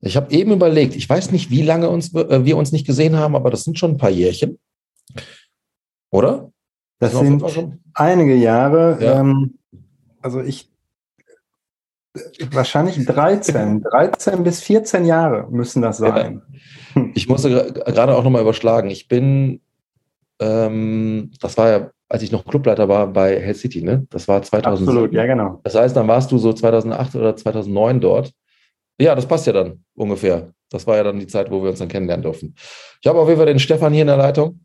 Ich habe eben überlegt, ich weiß nicht, wie lange uns, äh, wir uns nicht gesehen haben, aber das sind schon ein paar Jährchen. Oder? Das sind einige Jahre. Ja. Ähm, also ich, wahrscheinlich 13, 13 bis 14 Jahre müssen das sein. Ja. Ich musste gerade auch nochmal überschlagen. Ich bin, ähm, das war ja, als ich noch Clubleiter war bei Hell City, ne? Das war 2000. Absolut, ja genau. Das heißt, dann warst du so 2008 oder 2009 dort. Ja, das passt ja dann ungefähr. Das war ja dann die Zeit, wo wir uns dann kennenlernen durften. Ich habe auf jeden Fall den Stefan hier in der Leitung.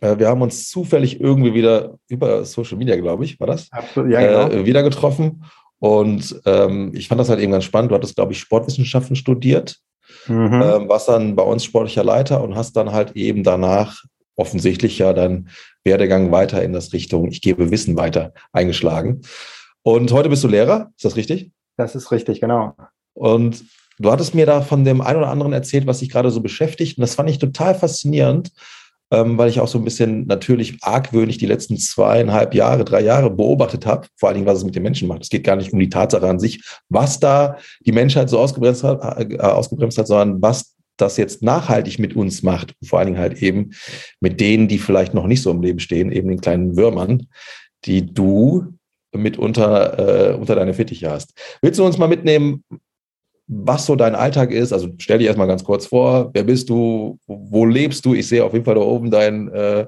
Äh, wir haben uns zufällig irgendwie wieder über Social Media, glaube ich, war das? Absolut, ja, genau. Äh, wieder getroffen. Und ähm, ich fand das halt eben ganz spannend. Du hattest, glaube ich, Sportwissenschaften studiert, mhm. ähm, warst dann bei uns sportlicher Leiter und hast dann halt eben danach offensichtlich ja deinen Werdegang weiter in das Richtung, ich gebe Wissen weiter eingeschlagen. Und heute bist du Lehrer, ist das richtig? Das ist richtig, genau. Und du hattest mir da von dem einen oder anderen erzählt, was dich gerade so beschäftigt. Und das fand ich total faszinierend, ähm, weil ich auch so ein bisschen natürlich argwöhnlich die letzten zweieinhalb Jahre, drei Jahre beobachtet habe, vor allen Dingen, was es mit den Menschen macht. Es geht gar nicht um die Tatsache an sich, was da die Menschheit so ausgebremst hat, äh, ausgebremst hat sondern was das jetzt nachhaltig mit uns macht, vor allen Dingen halt eben mit denen, die vielleicht noch nicht so im Leben stehen, eben den kleinen Würmern, die du mit unter, äh, unter deine Fittiche hast. Willst du uns mal mitnehmen, was so dein Alltag ist. Also stell dich erstmal ganz kurz vor, wer bist du, wo lebst du? Ich sehe auf jeden Fall da oben dein, äh,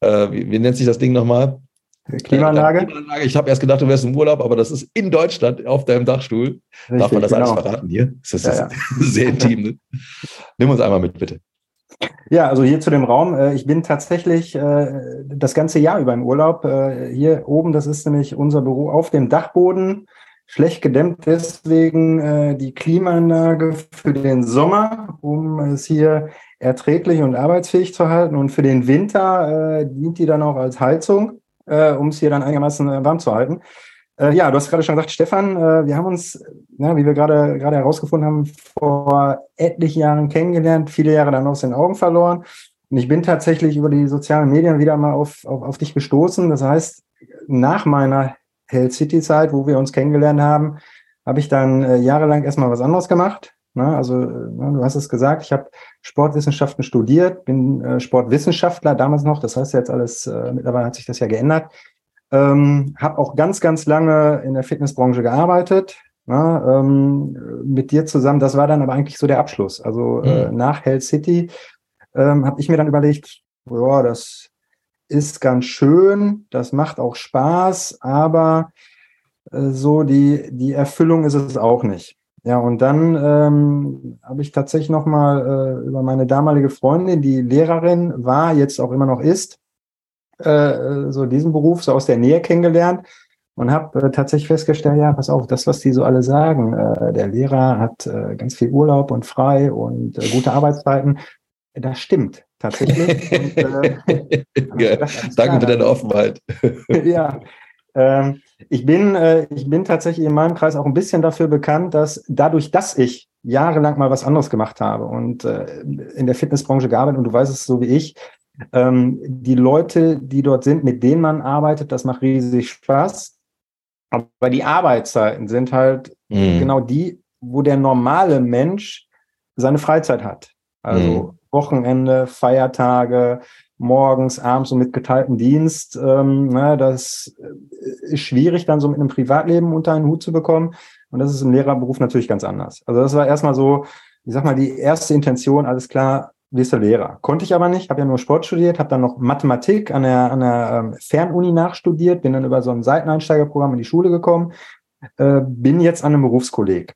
äh, wie, wie, nennt sich das Ding nochmal? Klimaanlage. Klimaanlage. Ich habe erst gedacht, du wärst im Urlaub, aber das ist in Deutschland auf deinem Dachstuhl. Richtig, Darf man das genau. alles verraten hier? Das ist, ja, ja. sehr intim. Ne? Nimm uns einmal mit, bitte. Ja, also hier zu dem Raum. Äh, ich bin tatsächlich äh, das ganze Jahr über im Urlaub. Äh, hier oben, das ist nämlich unser Büro auf dem Dachboden schlecht gedämmt deswegen äh, die Klimaanlage für den Sommer, um es hier erträglich und arbeitsfähig zu halten. Und für den Winter äh, dient die dann auch als Heizung, äh, um es hier dann einigermaßen äh, warm zu halten. Äh, ja, du hast gerade schon gesagt, Stefan, äh, wir haben uns, na, wie wir gerade herausgefunden haben, vor etlichen Jahren kennengelernt, viele Jahre dann aus den Augen verloren. Und ich bin tatsächlich über die sozialen Medien wieder mal auf, auf, auf dich gestoßen. Das heißt, nach meiner Hell City Zeit, wo wir uns kennengelernt haben, habe ich dann äh, jahrelang erstmal was anderes gemacht. Ne? Also, äh, ne, du hast es gesagt, ich habe Sportwissenschaften studiert, bin äh, Sportwissenschaftler damals noch, das heißt jetzt alles, äh, mittlerweile hat sich das ja geändert. Ähm, habe auch ganz, ganz lange in der Fitnessbranche gearbeitet. Ne? Ähm, mit dir zusammen, das war dann aber eigentlich so der Abschluss. Also äh, mhm. äh, nach Hell City ähm, habe ich mir dann überlegt, ja, das ist ganz schön, das macht auch Spaß, aber äh, so die, die Erfüllung ist es auch nicht. Ja, und dann ähm, habe ich tatsächlich nochmal äh, über meine damalige Freundin, die Lehrerin war, jetzt auch immer noch ist, äh, so diesen Beruf so aus der Nähe kennengelernt und habe äh, tatsächlich festgestellt, ja, pass auf, das, was die so alle sagen, äh, der Lehrer hat äh, ganz viel Urlaub und frei und äh, gute Arbeitszeiten, das stimmt tatsächlich. Und, äh, ja, danke für deine Offenheit. ja, ähm, ich, bin, äh, ich bin tatsächlich in meinem Kreis auch ein bisschen dafür bekannt, dass dadurch, dass ich jahrelang mal was anderes gemacht habe und äh, in der Fitnessbranche gearbeitet und du weißt es so wie ich, ähm, die Leute, die dort sind, mit denen man arbeitet, das macht riesig Spaß. Aber die Arbeitszeiten sind halt mhm. genau die, wo der normale Mensch seine Freizeit hat. Also mhm. Wochenende, Feiertage, morgens, abends und mit geteiltem Dienst. Ähm, na, das ist schwierig, dann so mit einem Privatleben unter einen Hut zu bekommen. Und das ist im Lehrerberuf natürlich ganz anders. Also das war erstmal so, ich sag mal, die erste Intention, alles klar, wirst du Lehrer. Konnte ich aber nicht, habe ja nur Sport studiert, habe dann noch Mathematik an der, an der ähm, Fernuni nachstudiert, bin dann über so ein Seiteneinsteigerprogramm in die Schule gekommen, äh, bin jetzt an einem Berufskolleg.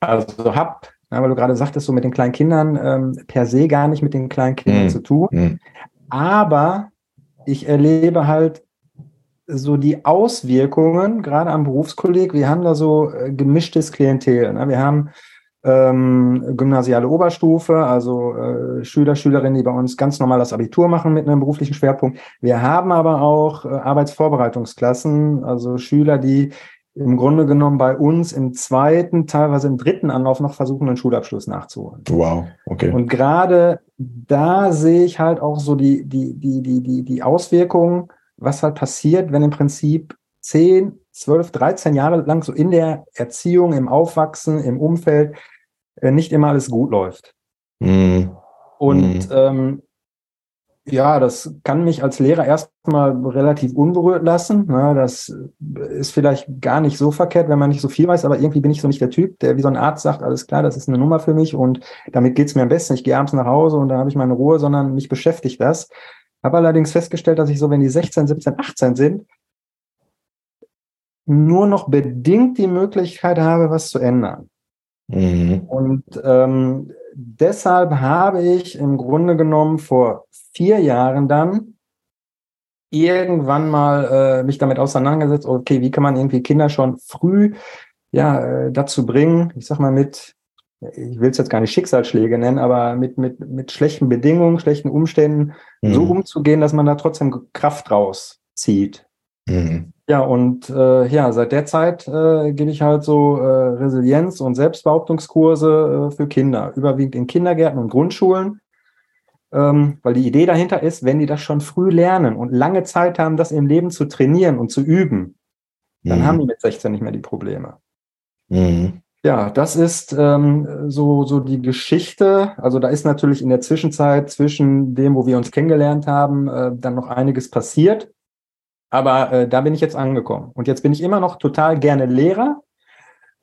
Also habe ja, weil du gerade sagtest, so mit den kleinen Kindern ähm, per se gar nicht mit den kleinen Kindern mhm. zu tun. Mhm. Aber ich erlebe halt so die Auswirkungen, gerade am Berufskolleg. Wir haben da so äh, gemischtes Klientel. Ne? Wir haben ähm, gymnasiale Oberstufe, also äh, Schüler, Schülerinnen, die bei uns ganz normal das Abitur machen mit einem beruflichen Schwerpunkt. Wir haben aber auch äh, Arbeitsvorbereitungsklassen, also Schüler, die im Grunde genommen bei uns im zweiten, teilweise im dritten Anlauf noch versuchen, einen Schulabschluss nachzuholen. Wow, okay. Und gerade da sehe ich halt auch so die, die, die, die, die, die Auswirkungen, was halt passiert, wenn im Prinzip 10, 12, 13 Jahre lang so in der Erziehung, im Aufwachsen, im Umfeld äh, nicht immer alles gut läuft. Mhm. Und mhm. Ähm, ja, das kann mich als Lehrer erstmal relativ unberührt lassen. Ja, das ist vielleicht gar nicht so verkehrt, wenn man nicht so viel weiß, aber irgendwie bin ich so nicht der Typ, der wie so ein Arzt sagt, alles klar, das ist eine Nummer für mich und damit geht's mir am besten. Ich gehe abends nach Hause und dann habe ich meine Ruhe, sondern mich beschäftigt das. Habe allerdings festgestellt, dass ich so, wenn die 16, 17, 18 sind, nur noch bedingt die Möglichkeit habe, was zu ändern. Mhm. Und ähm, deshalb habe ich im Grunde genommen vor vier Jahren dann irgendwann mal äh, mich damit auseinandergesetzt, okay, wie kann man irgendwie Kinder schon früh ja äh, dazu bringen, ich sag mal mit, ich will es jetzt gar nicht Schicksalsschläge nennen, aber mit mit mit schlechten Bedingungen, schlechten Umständen mhm. so umzugehen, dass man da trotzdem Kraft rauszieht. Mhm. Ja, und äh, ja, seit der Zeit äh, gebe ich halt so äh, Resilienz- und Selbstbehauptungskurse äh, für Kinder, überwiegend in Kindergärten und Grundschulen. Ähm, weil die Idee dahinter ist, wenn die das schon früh lernen und lange Zeit haben, das im Leben zu trainieren und zu üben, dann mhm. haben die mit 16 nicht mehr die Probleme. Mhm. Ja, das ist ähm, so, so die Geschichte. Also da ist natürlich in der Zwischenzeit zwischen dem, wo wir uns kennengelernt haben, äh, dann noch einiges passiert. Aber äh, da bin ich jetzt angekommen. Und jetzt bin ich immer noch total gerne Lehrer,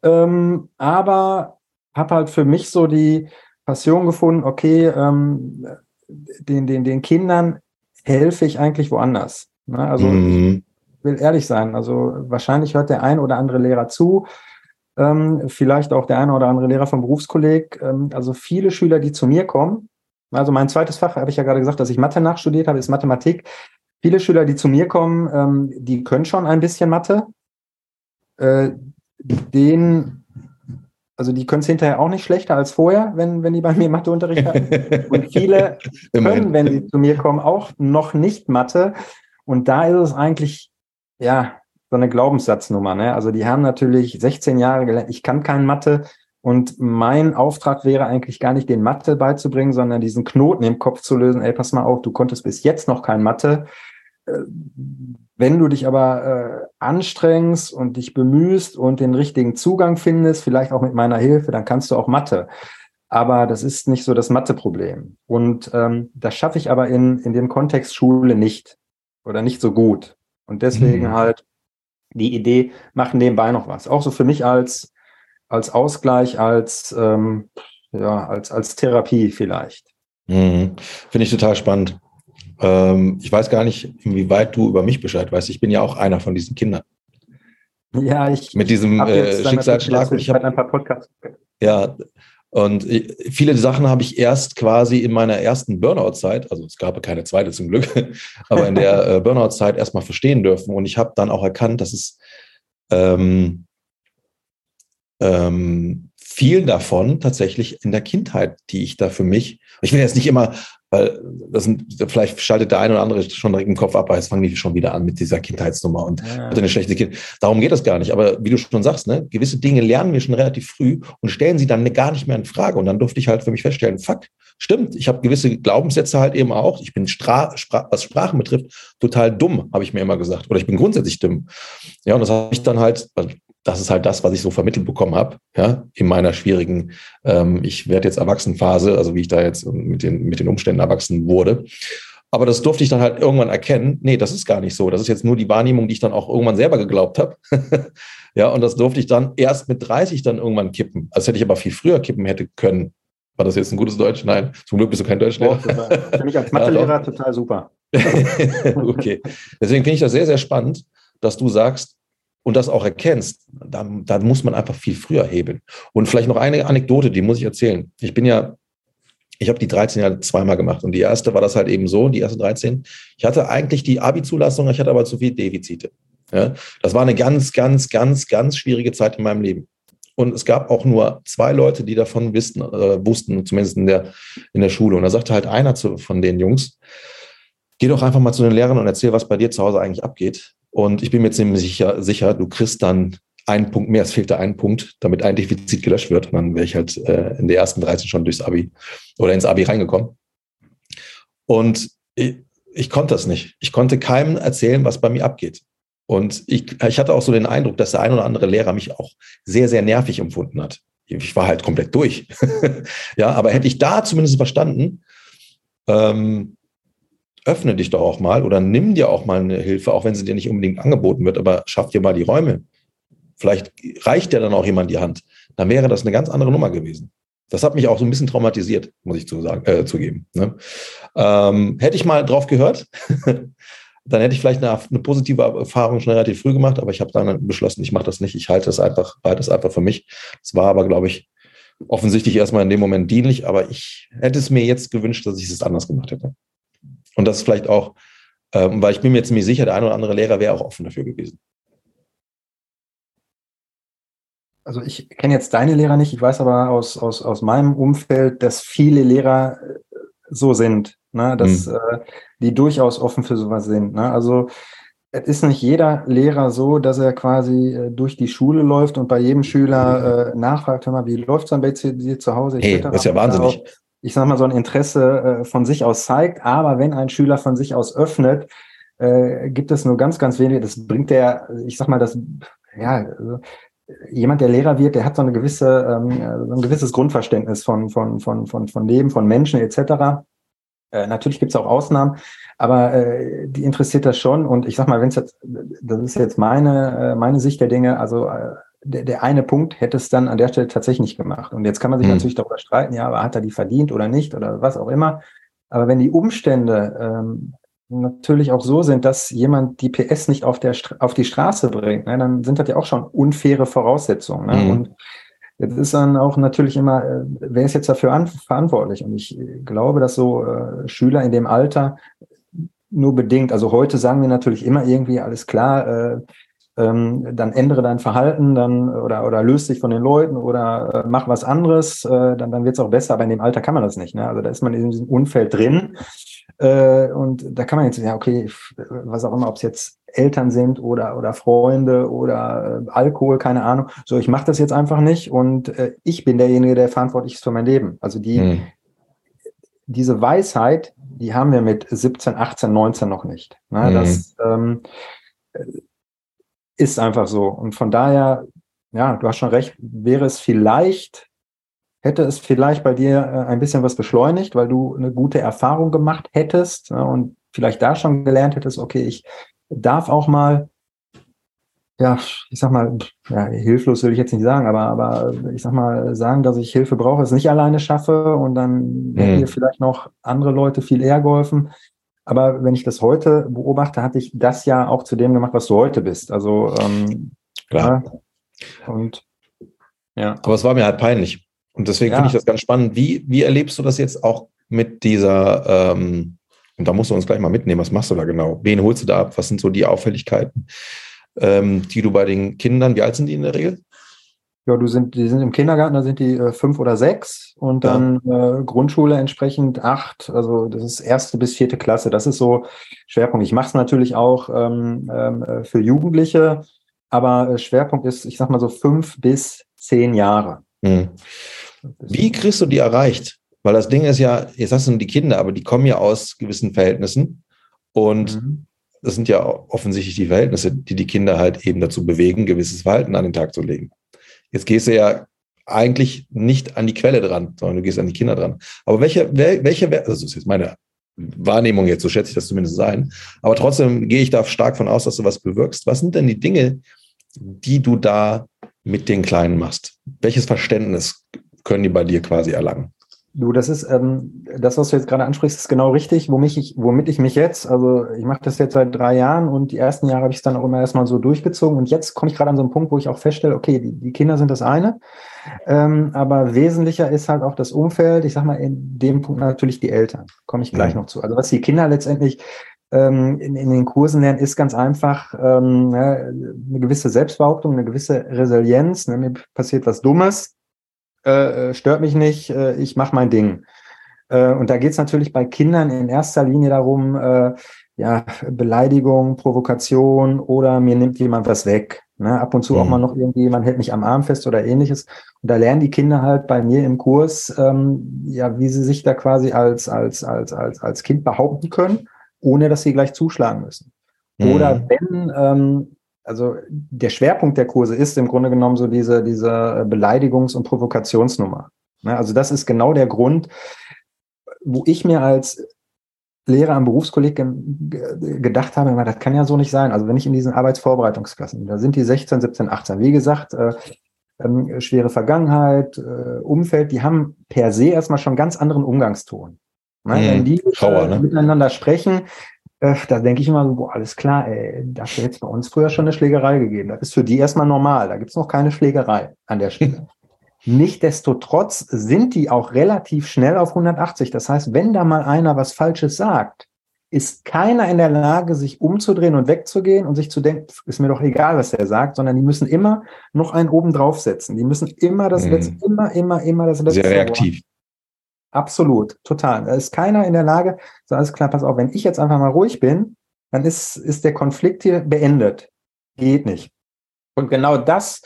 ähm, aber habe halt für mich so die Passion gefunden, okay, ähm, den, den, den Kindern helfe ich eigentlich woanders. Ne? Also mhm. ich will ehrlich sein, also wahrscheinlich hört der ein oder andere Lehrer zu, ähm, vielleicht auch der eine oder andere Lehrer vom Berufskolleg. Ähm, also viele Schüler, die zu mir kommen, also mein zweites Fach, habe ich ja gerade gesagt, dass ich Mathe nachstudiert habe, ist Mathematik. Viele Schüler, die zu mir kommen, ähm, die können schon ein bisschen Mathe. Äh, den, also die können es hinterher auch nicht schlechter als vorher, wenn, wenn die bei mir Matheunterricht haben. Und viele können, wenn sie zu mir kommen, auch noch nicht Mathe. Und da ist es eigentlich, ja, so eine Glaubenssatznummer. Ne? Also die haben natürlich 16 Jahre gelernt, ich kann kein Mathe. Und mein Auftrag wäre eigentlich gar nicht, den Mathe beizubringen, sondern diesen Knoten im Kopf zu lösen. Ey, pass mal auf, du konntest bis jetzt noch kein Mathe. Äh, wenn du dich aber äh, anstrengst und dich bemühst und den richtigen Zugang findest, vielleicht auch mit meiner Hilfe, dann kannst du auch Mathe. Aber das ist nicht so das Mathe-Problem. Und ähm, das schaffe ich aber in, in dem Kontext Schule nicht oder nicht so gut. Und deswegen mhm. halt die Idee, machen nebenbei noch was. Auch so für mich als, als Ausgleich, als, ähm, ja, als, als Therapie vielleicht. Mhm. Finde ich total spannend. Ähm, ich weiß gar nicht, inwieweit du über mich Bescheid weißt. Ich bin ja auch einer von diesen Kindern. Ja, ich. Mit diesem äh, Schicksalsschlag. Ich habe ein paar Podcasts. Ja, und viele Sachen habe ich erst quasi in meiner ersten Burnout-Zeit, also es gab keine zweite zum Glück, aber in der äh, Burnout-Zeit erstmal verstehen dürfen. Und ich habe dann auch erkannt, dass es ähm, ähm, viel davon tatsächlich in der Kindheit, die ich da für mich, ich will jetzt nicht immer weil das sind, vielleicht schaltet der eine oder andere schon direkt im Kopf ab, aber jetzt fangen die schon wieder an mit dieser Kindheitsnummer und ja. eine schlechte Kind. Darum geht es gar nicht. Aber wie du schon sagst, ne, gewisse Dinge lernen wir schon relativ früh und stellen sie dann gar nicht mehr in Frage. Und dann durfte ich halt für mich feststellen, fuck, stimmt, ich habe gewisse Glaubenssätze halt eben auch. Ich bin, Stra Spra was Sprachen betrifft, total dumm, habe ich mir immer gesagt. Oder ich bin grundsätzlich dumm. Ja, und das habe ich dann halt, also das ist halt das, was ich so vermittelt bekommen habe, ja, in meiner schwierigen, ähm, ich werde jetzt Erwachsenenphase, also wie ich da jetzt mit den, mit den Umständen erwachsen wurde. Aber das durfte ich dann halt irgendwann erkennen, nee, das ist gar nicht so. Das ist jetzt nur die Wahrnehmung, die ich dann auch irgendwann selber geglaubt habe. ja, und das durfte ich dann erst mit 30 dann irgendwann kippen. Also hätte ich aber viel früher kippen hätte können. War das jetzt ein gutes Deutsch? Nein, zum Glück bist du kein Deutschlehrer. Oh, Für mich als Mathelehrer total super. okay. Deswegen finde ich das sehr, sehr spannend, dass du sagst, und das auch erkennst, dann, dann muss man einfach viel früher hebeln. Und vielleicht noch eine Anekdote, die muss ich erzählen. Ich bin ja, ich habe die 13 Jahre zweimal gemacht und die erste war das halt eben so, die erste 13. Ich hatte eigentlich die Abi-Zulassung, ich hatte aber zu viele Defizite. Ja, das war eine ganz, ganz, ganz, ganz schwierige Zeit in meinem Leben. Und es gab auch nur zwei Leute, die davon wissen, äh, wussten, zumindest in der, in der Schule. Und da sagte halt einer zu, von den Jungs, geh doch einfach mal zu den Lehrern und erzähl, was bei dir zu Hause eigentlich abgeht. Und ich bin mir ziemlich sicher, sicher du kriegst dann einen Punkt mehr, es fehlt da ein Punkt, damit ein Defizit gelöscht wird. Und dann wäre ich halt äh, in der ersten 13 schon durchs Abi oder ins Abi reingekommen. Und ich, ich konnte das nicht. Ich konnte keinem erzählen, was bei mir abgeht. Und ich, ich hatte auch so den Eindruck, dass der ein oder andere Lehrer mich auch sehr, sehr nervig empfunden hat. ich war halt komplett durch. ja, aber hätte ich da zumindest verstanden, ähm, öffne dich doch auch mal oder nimm dir auch mal eine Hilfe, auch wenn sie dir nicht unbedingt angeboten wird, aber schaff dir mal die Räume. Vielleicht reicht dir dann auch jemand die Hand. Dann wäre das eine ganz andere Nummer gewesen. Das hat mich auch so ein bisschen traumatisiert, muss ich zu sagen, äh, zugeben. Ne? Ähm, hätte ich mal drauf gehört, dann hätte ich vielleicht eine, eine, positive Erfahrung schon relativ früh gemacht, aber ich habe dann beschlossen, ich mache das nicht, ich halte es einfach, halte es einfach für mich. Es war aber, glaube ich, offensichtlich erstmal in dem Moment dienlich, aber ich hätte es mir jetzt gewünscht, dass ich es anders gemacht hätte. Und das ist vielleicht auch, ähm, weil ich bin mir ziemlich sicher, der ein oder andere Lehrer wäre auch offen dafür gewesen. Also ich kenne jetzt deine Lehrer nicht, ich weiß aber aus, aus, aus meinem Umfeld, dass viele Lehrer äh, so sind, ne? dass mhm. äh, die durchaus offen für sowas sind. Ne? Also es ist nicht jeder Lehrer so, dass er quasi äh, durch die Schule läuft und bei jedem Schüler äh, nachfragt, hör mal, wie läuft es dann bei dir zu Hause? Hey, das ist ja wahnsinnig. Ich sag mal, so ein Interesse äh, von sich aus zeigt. Aber wenn ein Schüler von sich aus öffnet, äh, gibt es nur ganz, ganz wenige. Das bringt der, ich sag mal, das, ja, also, jemand, der Lehrer wird, der hat so eine gewisse, ähm, so ein gewisses Grundverständnis von, von, von, von, von Leben, von Menschen etc. Äh, natürlich gibt es auch Ausnahmen, aber äh, die interessiert das schon. Und ich sag mal, wenn es jetzt, das ist jetzt meine, äh, meine Sicht der Dinge, also äh, der, der eine Punkt hätte es dann an der Stelle tatsächlich nicht gemacht. Und jetzt kann man sich mhm. natürlich darüber streiten, ja, aber hat er die verdient oder nicht oder was auch immer. Aber wenn die Umstände ähm, natürlich auch so sind, dass jemand die PS nicht auf, der, auf die Straße bringt, ne, dann sind das ja auch schon unfaire Voraussetzungen. Ne? Mhm. Und jetzt ist dann auch natürlich immer, äh, wer ist jetzt dafür an, verantwortlich? Und ich glaube, dass so äh, Schüler in dem Alter nur bedingt, also heute sagen wir natürlich immer irgendwie, alles klar, äh, ähm, dann ändere dein Verhalten dann oder oder löst dich von den Leuten oder äh, mach was anderes, äh, dann, dann wird es auch besser, aber in dem Alter kann man das nicht. Ne? Also da ist man in diesem Umfeld drin äh, und da kann man jetzt, ja, okay, was auch immer, ob es jetzt Eltern sind oder, oder Freunde oder äh, Alkohol, keine Ahnung. So, ich mache das jetzt einfach nicht und äh, ich bin derjenige, der verantwortlich ist für mein Leben. Also die, hm. diese Weisheit, die haben wir mit 17, 18, 19 noch nicht. Ne? Hm. Das ähm, ist einfach so. Und von daher, ja, du hast schon recht, wäre es vielleicht hätte es vielleicht bei dir äh, ein bisschen was beschleunigt, weil du eine gute Erfahrung gemacht hättest ne, und vielleicht da schon gelernt hättest, okay, ich darf auch mal, ja, ich sag mal, ja, hilflos will ich jetzt nicht sagen, aber, aber ich sag mal, sagen, dass ich Hilfe brauche, es nicht alleine schaffe und dann hätten dir vielleicht noch andere Leute viel eher geholfen. Aber wenn ich das heute beobachte, hatte ich das ja auch zu dem gemacht, was du heute bist. Also ähm, klar. Ja, und ja. Aber es war mir halt peinlich. Und deswegen ja. finde ich das ganz spannend. Wie, wie erlebst du das jetzt auch mit dieser, ähm, und da musst du uns gleich mal mitnehmen, was machst du da genau? Wen holst du da ab? Was sind so die Auffälligkeiten, ähm, die du bei den Kindern, wie alt sind die in der Regel? Ja, du sind, die sind im Kindergarten, da sind die äh, fünf oder sechs und dann ja. äh, Grundschule entsprechend acht, also das ist erste bis vierte Klasse. Das ist so Schwerpunkt. Ich mache es natürlich auch ähm, ähm, äh, für Jugendliche, aber äh, Schwerpunkt ist, ich sag mal so fünf bis zehn Jahre. Hm. Wie kriegst du die erreicht? Weil das Ding ist ja, jetzt hast du die Kinder, aber die kommen ja aus gewissen Verhältnissen. Und mhm. das sind ja offensichtlich die Verhältnisse, die die Kinder halt eben dazu bewegen, gewisses Verhalten an den Tag zu legen. Jetzt gehst du ja eigentlich nicht an die Quelle dran, sondern du gehst an die Kinder dran. Aber welche, welche, also das ist jetzt meine Wahrnehmung jetzt, so schätze ich das zumindest sein. Aber trotzdem gehe ich da stark von aus, dass du was bewirkst. Was sind denn die Dinge, die du da mit den Kleinen machst? Welches Verständnis können die bei dir quasi erlangen? Du, das ist ähm, das, was du jetzt gerade ansprichst, ist genau richtig, womit ich, womit ich mich jetzt, also ich mache das jetzt seit drei Jahren und die ersten Jahre habe ich es dann auch immer erstmal so durchgezogen und jetzt komme ich gerade an so einen Punkt, wo ich auch feststelle, okay, die, die Kinder sind das eine, ähm, aber wesentlicher ist halt auch das Umfeld, ich sag mal in dem Punkt natürlich die Eltern, komme ich gleich mhm. noch zu. Also was die Kinder letztendlich ähm, in, in den Kursen lernen, ist ganz einfach ähm, ne, eine gewisse Selbstbehauptung, eine gewisse Resilienz. Ne, mir passiert was Dummes, äh, äh stört mich nicht, äh, ich mache mein Ding. Äh, und da geht es natürlich bei Kindern in erster Linie darum, äh, ja, Beleidigung, Provokation oder mir nimmt jemand was weg. Ne? Ab und zu mhm. auch mal noch irgendwie, man hält mich am Arm fest oder ähnliches. Und da lernen die Kinder halt bei mir im Kurs, ähm, ja, wie sie sich da quasi als, als, als, als, als Kind behaupten können ohne dass sie gleich zuschlagen müssen. Mhm. Oder wenn, ähm, also der Schwerpunkt der Kurse ist im Grunde genommen so diese, diese Beleidigungs- und Provokationsnummer. Ne? Also das ist genau der Grund, wo ich mir als Lehrer am Berufskolleg gedacht habe, das kann ja so nicht sein. Also wenn ich in diesen Arbeitsvorbereitungsklassen, da sind die 16, 17, 18, wie gesagt, äh, ähm, schwere Vergangenheit, äh, Umfeld, die haben per se erstmal schon ganz anderen Umgangston. Ne? Mhm. Wenn die Schauer, ne? miteinander sprechen, äh, da denke ich immer so, boah, alles klar, ey, da hat jetzt bei uns früher schon eine Schlägerei gegeben. Das ist für die erstmal normal. Da gibt's noch keine Schlägerei an der Stelle. Nichtsdestotrotz sind die auch relativ schnell auf 180. Das heißt, wenn da mal einer was Falsches sagt, ist keiner in der Lage, sich umzudrehen und wegzugehen und sich zu denken, ist mir doch egal, was er sagt, sondern die müssen immer noch einen oben draufsetzen. Die müssen immer das letzte, mhm. immer, immer, immer das letzte. Sehr reaktiv. Wort. Absolut, total. Da ist keiner in der Lage, so alles klar, pass auf, wenn ich jetzt einfach mal ruhig bin, dann ist, ist der Konflikt hier beendet. Geht nicht. Und genau das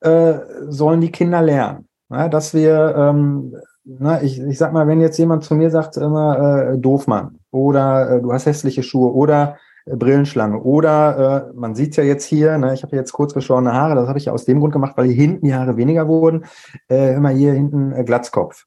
äh, sollen die Kinder lernen. Ja, dass wir, ähm, na, ich, ich sag mal, wenn jetzt jemand zu mir sagt, immer äh, Doofmann oder äh, du hast hässliche Schuhe oder äh, Brillenschlange oder äh, man sieht ja jetzt hier, ne, ich habe jetzt kurz geschorene Haare, das habe ich ja aus dem Grund gemacht, weil hier hinten die Haare weniger wurden, äh, immer hier hinten äh, Glatzkopf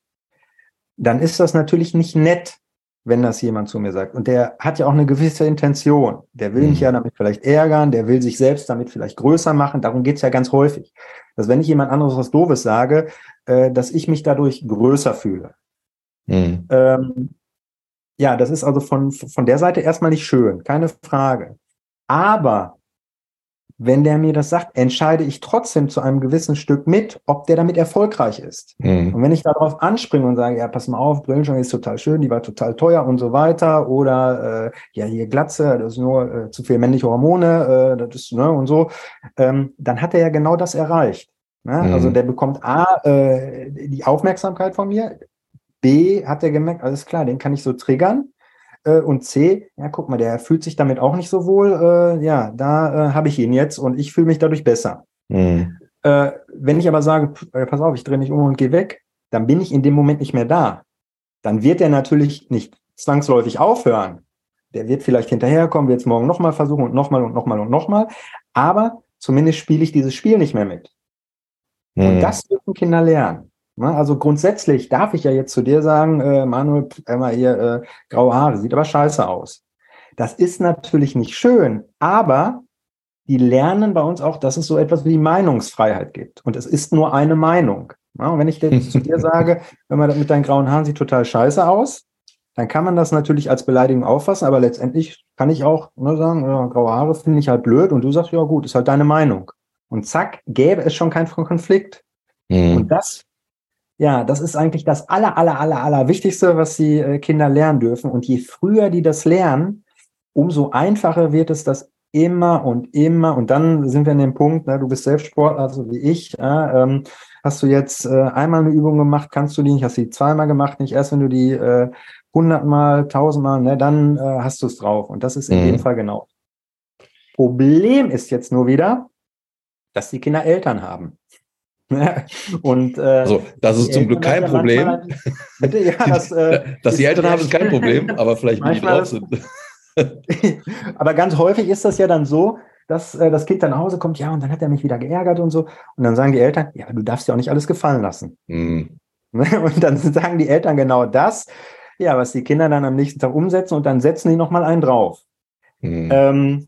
dann ist das natürlich nicht nett, wenn das jemand zu mir sagt. Und der hat ja auch eine gewisse Intention. Der will mich mhm. ja damit vielleicht ärgern, der will sich selbst damit vielleicht größer machen. Darum geht's ja ganz häufig. Dass wenn ich jemand anderes was Doofes sage, äh, dass ich mich dadurch größer fühle. Mhm. Ähm, ja, das ist also von, von der Seite erstmal nicht schön, keine Frage. Aber wenn der mir das sagt, entscheide ich trotzdem zu einem gewissen Stück mit, ob der damit erfolgreich ist. Mhm. Und wenn ich darauf anspringe und sage, ja, pass mal auf, Brillenschlange ist total schön, die war total teuer und so weiter, oder äh, ja, hier Glatze, das ist nur äh, zu viel männliche Hormone, äh, das ist, ne, und so, ähm, dann hat er ja genau das erreicht. Ne? Mhm. Also der bekommt A, äh, die Aufmerksamkeit von mir, B, hat er gemerkt, alles klar, den kann ich so triggern. Äh, und C, ja, guck mal, der fühlt sich damit auch nicht so wohl. Äh, ja, da äh, habe ich ihn jetzt und ich fühle mich dadurch besser. Mhm. Äh, wenn ich aber sage, äh, pass auf, ich drehe mich um und gehe weg, dann bin ich in dem Moment nicht mehr da. Dann wird er natürlich nicht zwangsläufig aufhören. Der wird vielleicht hinterherkommen, wird es morgen nochmal versuchen und nochmal und nochmal und nochmal. Aber zumindest spiele ich dieses Spiel nicht mehr mit. Mhm. Und das dürfen Kinder lernen. Ne? Also grundsätzlich darf ich ja jetzt zu dir sagen, äh, Manuel, einmal hier äh, graue Haare, sieht aber scheiße aus. Das ist natürlich nicht schön, aber die lernen bei uns auch, dass es so etwas wie Meinungsfreiheit gibt. Und es ist nur eine Meinung. Ja, und wenn ich jetzt zu dir sage, wenn man mit deinen grauen Haaren sieht total scheiße aus, dann kann man das natürlich als Beleidigung auffassen, aber letztendlich kann ich auch ne, sagen, ja, graue Haare finde ich halt blöd und du sagst, ja gut, ist halt deine Meinung. Und zack, gäbe es schon keinen Konflikt. Mhm. Und das ja, das ist eigentlich das aller, aller, aller, aller Wichtigste, was die äh, Kinder lernen dürfen. Und je früher die das lernen, umso einfacher wird es, das immer und immer. Und dann sind wir an dem Punkt, ne, du bist selbst Sportler, so wie ich. Ja, ähm, hast du jetzt äh, einmal eine Übung gemacht, kannst du die nicht, hast du die zweimal gemacht, nicht erst wenn du die äh, hundertmal, tausendmal, ne, dann äh, hast du es drauf. Und das ist in mhm. dem Fall genau. Problem ist jetzt nur wieder, dass die Kinder Eltern haben. Und, äh, also, das ist zum Glück kein Problem. Manchmal, bitte, ja, das, äh, Dass die Eltern haben, ist kein Problem, aber vielleicht, wie die drauf sind. aber ganz häufig ist das ja dann so, dass äh, das Kind dann nach Hause kommt, ja, und dann hat er mich wieder geärgert und so. Und dann sagen die Eltern, ja, du darfst dir auch nicht alles gefallen lassen. Mhm. Und dann sagen die Eltern genau das, ja, was die Kinder dann am nächsten Tag umsetzen und dann setzen die nochmal einen drauf. Mhm. Ähm,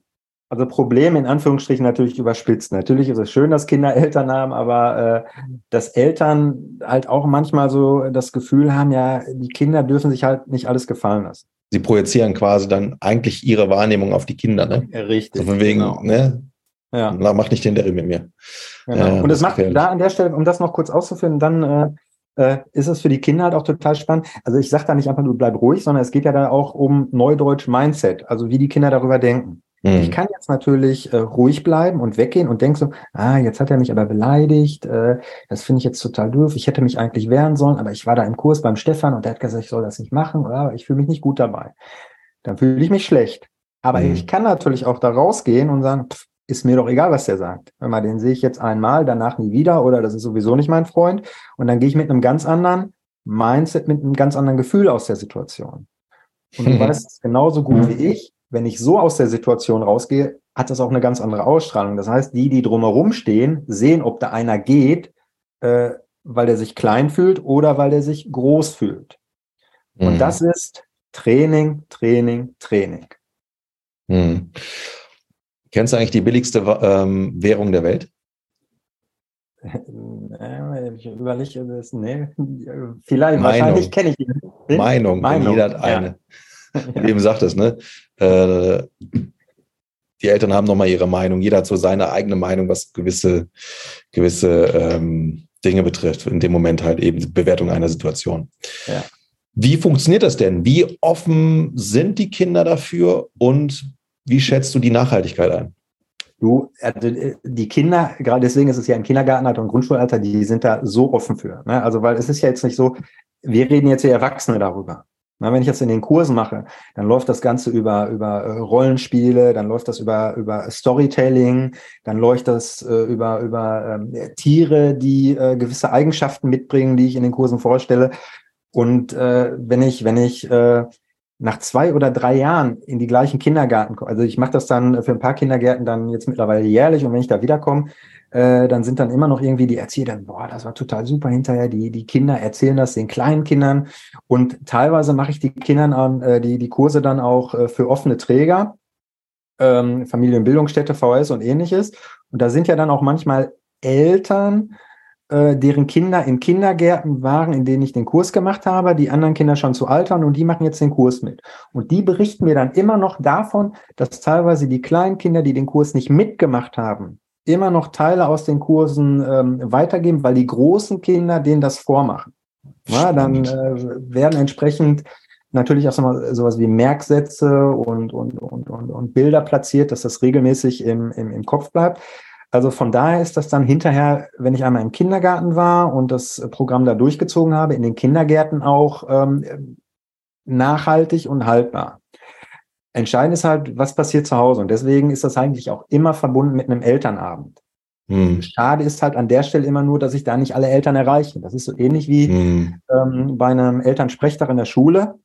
also Problem in Anführungsstrichen natürlich überspitzt. Natürlich ist es schön, dass Kinder Eltern haben, aber äh, dass Eltern halt auch manchmal so das Gefühl haben, ja, die Kinder dürfen sich halt nicht alles gefallen lassen. Sie projizieren quasi dann eigentlich ihre Wahrnehmung auf die Kinder, ne? Richtig. Also von wegen, genau. ne? Ja. Na, mach nicht den Derry mit mir. Genau. Ja, und es macht da an der Stelle, um das noch kurz auszuführen, dann äh, äh, ist es für die Kinder halt auch total spannend. Also ich sage da nicht einfach nur bleib ruhig, sondern es geht ja da auch um Neudeutsch Mindset, also wie die Kinder darüber denken. Mhm. Ich kann jetzt natürlich äh, ruhig bleiben und weggehen und denke so, ah, jetzt hat er mich aber beleidigt, äh, das finde ich jetzt total doof, ich hätte mich eigentlich wehren sollen, aber ich war da im Kurs beim Stefan und der hat gesagt, ich soll das nicht machen, oder ich fühle mich nicht gut dabei. Dann fühle ich mich schlecht. Aber mhm. ich kann natürlich auch da rausgehen und sagen, pff, ist mir doch egal, was der sagt. Hör mal, den sehe ich jetzt einmal, danach nie wieder oder das ist sowieso nicht mein Freund. Und dann gehe ich mit einem ganz anderen Mindset, mit einem ganz anderen Gefühl aus der Situation. Und du mhm. weißt es genauso gut wie ich, wenn ich so aus der Situation rausgehe, hat das auch eine ganz andere Ausstrahlung. Das heißt, die, die drumherum stehen, sehen, ob da einer geht, äh, weil der sich klein fühlt oder weil der sich groß fühlt. Mhm. Und das ist Training, Training, Training. Mhm. Kennst du eigentlich die billigste ähm, Währung der Welt? Ich überlege das, nee, vielleicht, Meinung. wahrscheinlich kenne ich die. Meinung, Meinung. jeder hat eine. Ja. Wie eben sagt es, ne? Äh, die Eltern haben nochmal ihre Meinung, jeder hat so seine eigene Meinung, was gewisse, gewisse ähm, Dinge betrifft. In dem Moment halt eben die Bewertung einer Situation. Ja. Wie funktioniert das denn? Wie offen sind die Kinder dafür und wie schätzt du die Nachhaltigkeit ein? Du, also die Kinder, gerade deswegen ist es ja im Kindergartenalter und Grundschulalter, die sind da so offen für. Ne? Also, weil es ist ja jetzt nicht so, wir reden jetzt hier Erwachsene darüber. Na, wenn ich jetzt in den Kursen mache, dann läuft das Ganze über, über äh, Rollenspiele, dann läuft das über, über Storytelling, dann läuft das äh, über, über ähm, Tiere, die äh, gewisse Eigenschaften mitbringen, die ich in den Kursen vorstelle. Und äh, wenn ich, wenn ich äh, nach zwei oder drei Jahren in die gleichen Kindergarten komme, also ich mache das dann für ein paar Kindergärten dann jetzt mittlerweile jährlich und wenn ich da wiederkomme, äh, dann sind dann immer noch irgendwie die Erzieher dann, boah, das war total super hinterher. Die, die Kinder erzählen das den kleinen Kindern. Und teilweise mache ich die Kindern an, äh, die, die Kurse dann auch äh, für offene Träger, ähm, Familienbildungsstätte, VS und ähnliches. Und da sind ja dann auch manchmal Eltern, äh, deren Kinder in Kindergärten waren, in denen ich den Kurs gemacht habe, die anderen Kinder schon zu altern und die machen jetzt den Kurs mit. Und die berichten mir dann immer noch davon, dass teilweise die kleinen Kinder, die den Kurs nicht mitgemacht haben, immer noch Teile aus den Kursen ähm, weitergeben, weil die großen Kinder denen das vormachen. Ja, dann äh, werden entsprechend natürlich auch sowas wie Merksätze und, und, und, und, und Bilder platziert, dass das regelmäßig im, im, im Kopf bleibt. Also von daher ist das dann hinterher, wenn ich einmal im Kindergarten war und das Programm da durchgezogen habe, in den Kindergärten auch ähm, nachhaltig und haltbar. Entscheidend ist halt, was passiert zu Hause. Und deswegen ist das eigentlich auch immer verbunden mit einem Elternabend. Hm. Schade ist halt an der Stelle immer nur, dass sich da nicht alle Eltern erreichen. Das ist so ähnlich wie hm. ähm, bei einem Elternsprechtag in der Schule.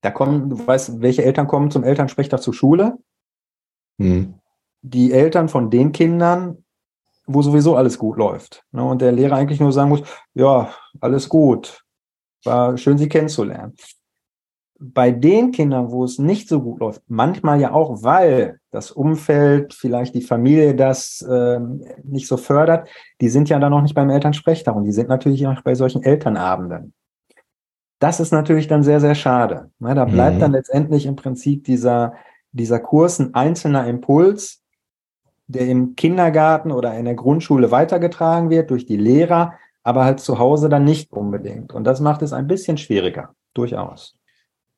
Da kommen, du weißt, welche Eltern kommen zum Elternsprechtag zur Schule? Hm. Die Eltern von den Kindern, wo sowieso alles gut läuft. Ne? Und der Lehrer eigentlich nur sagen muss, ja, alles gut. War schön, Sie kennenzulernen bei den Kindern, wo es nicht so gut läuft, manchmal ja auch, weil das Umfeld, vielleicht die Familie das äh, nicht so fördert, die sind ja dann noch nicht beim Elternsprechtag und die sind natürlich auch bei solchen Elternabenden. Das ist natürlich dann sehr, sehr schade. Ja, da bleibt mhm. dann letztendlich im Prinzip dieser, dieser Kurs ein einzelner Impuls, der im Kindergarten oder in der Grundschule weitergetragen wird durch die Lehrer, aber halt zu Hause dann nicht unbedingt. Und das macht es ein bisschen schwieriger, durchaus.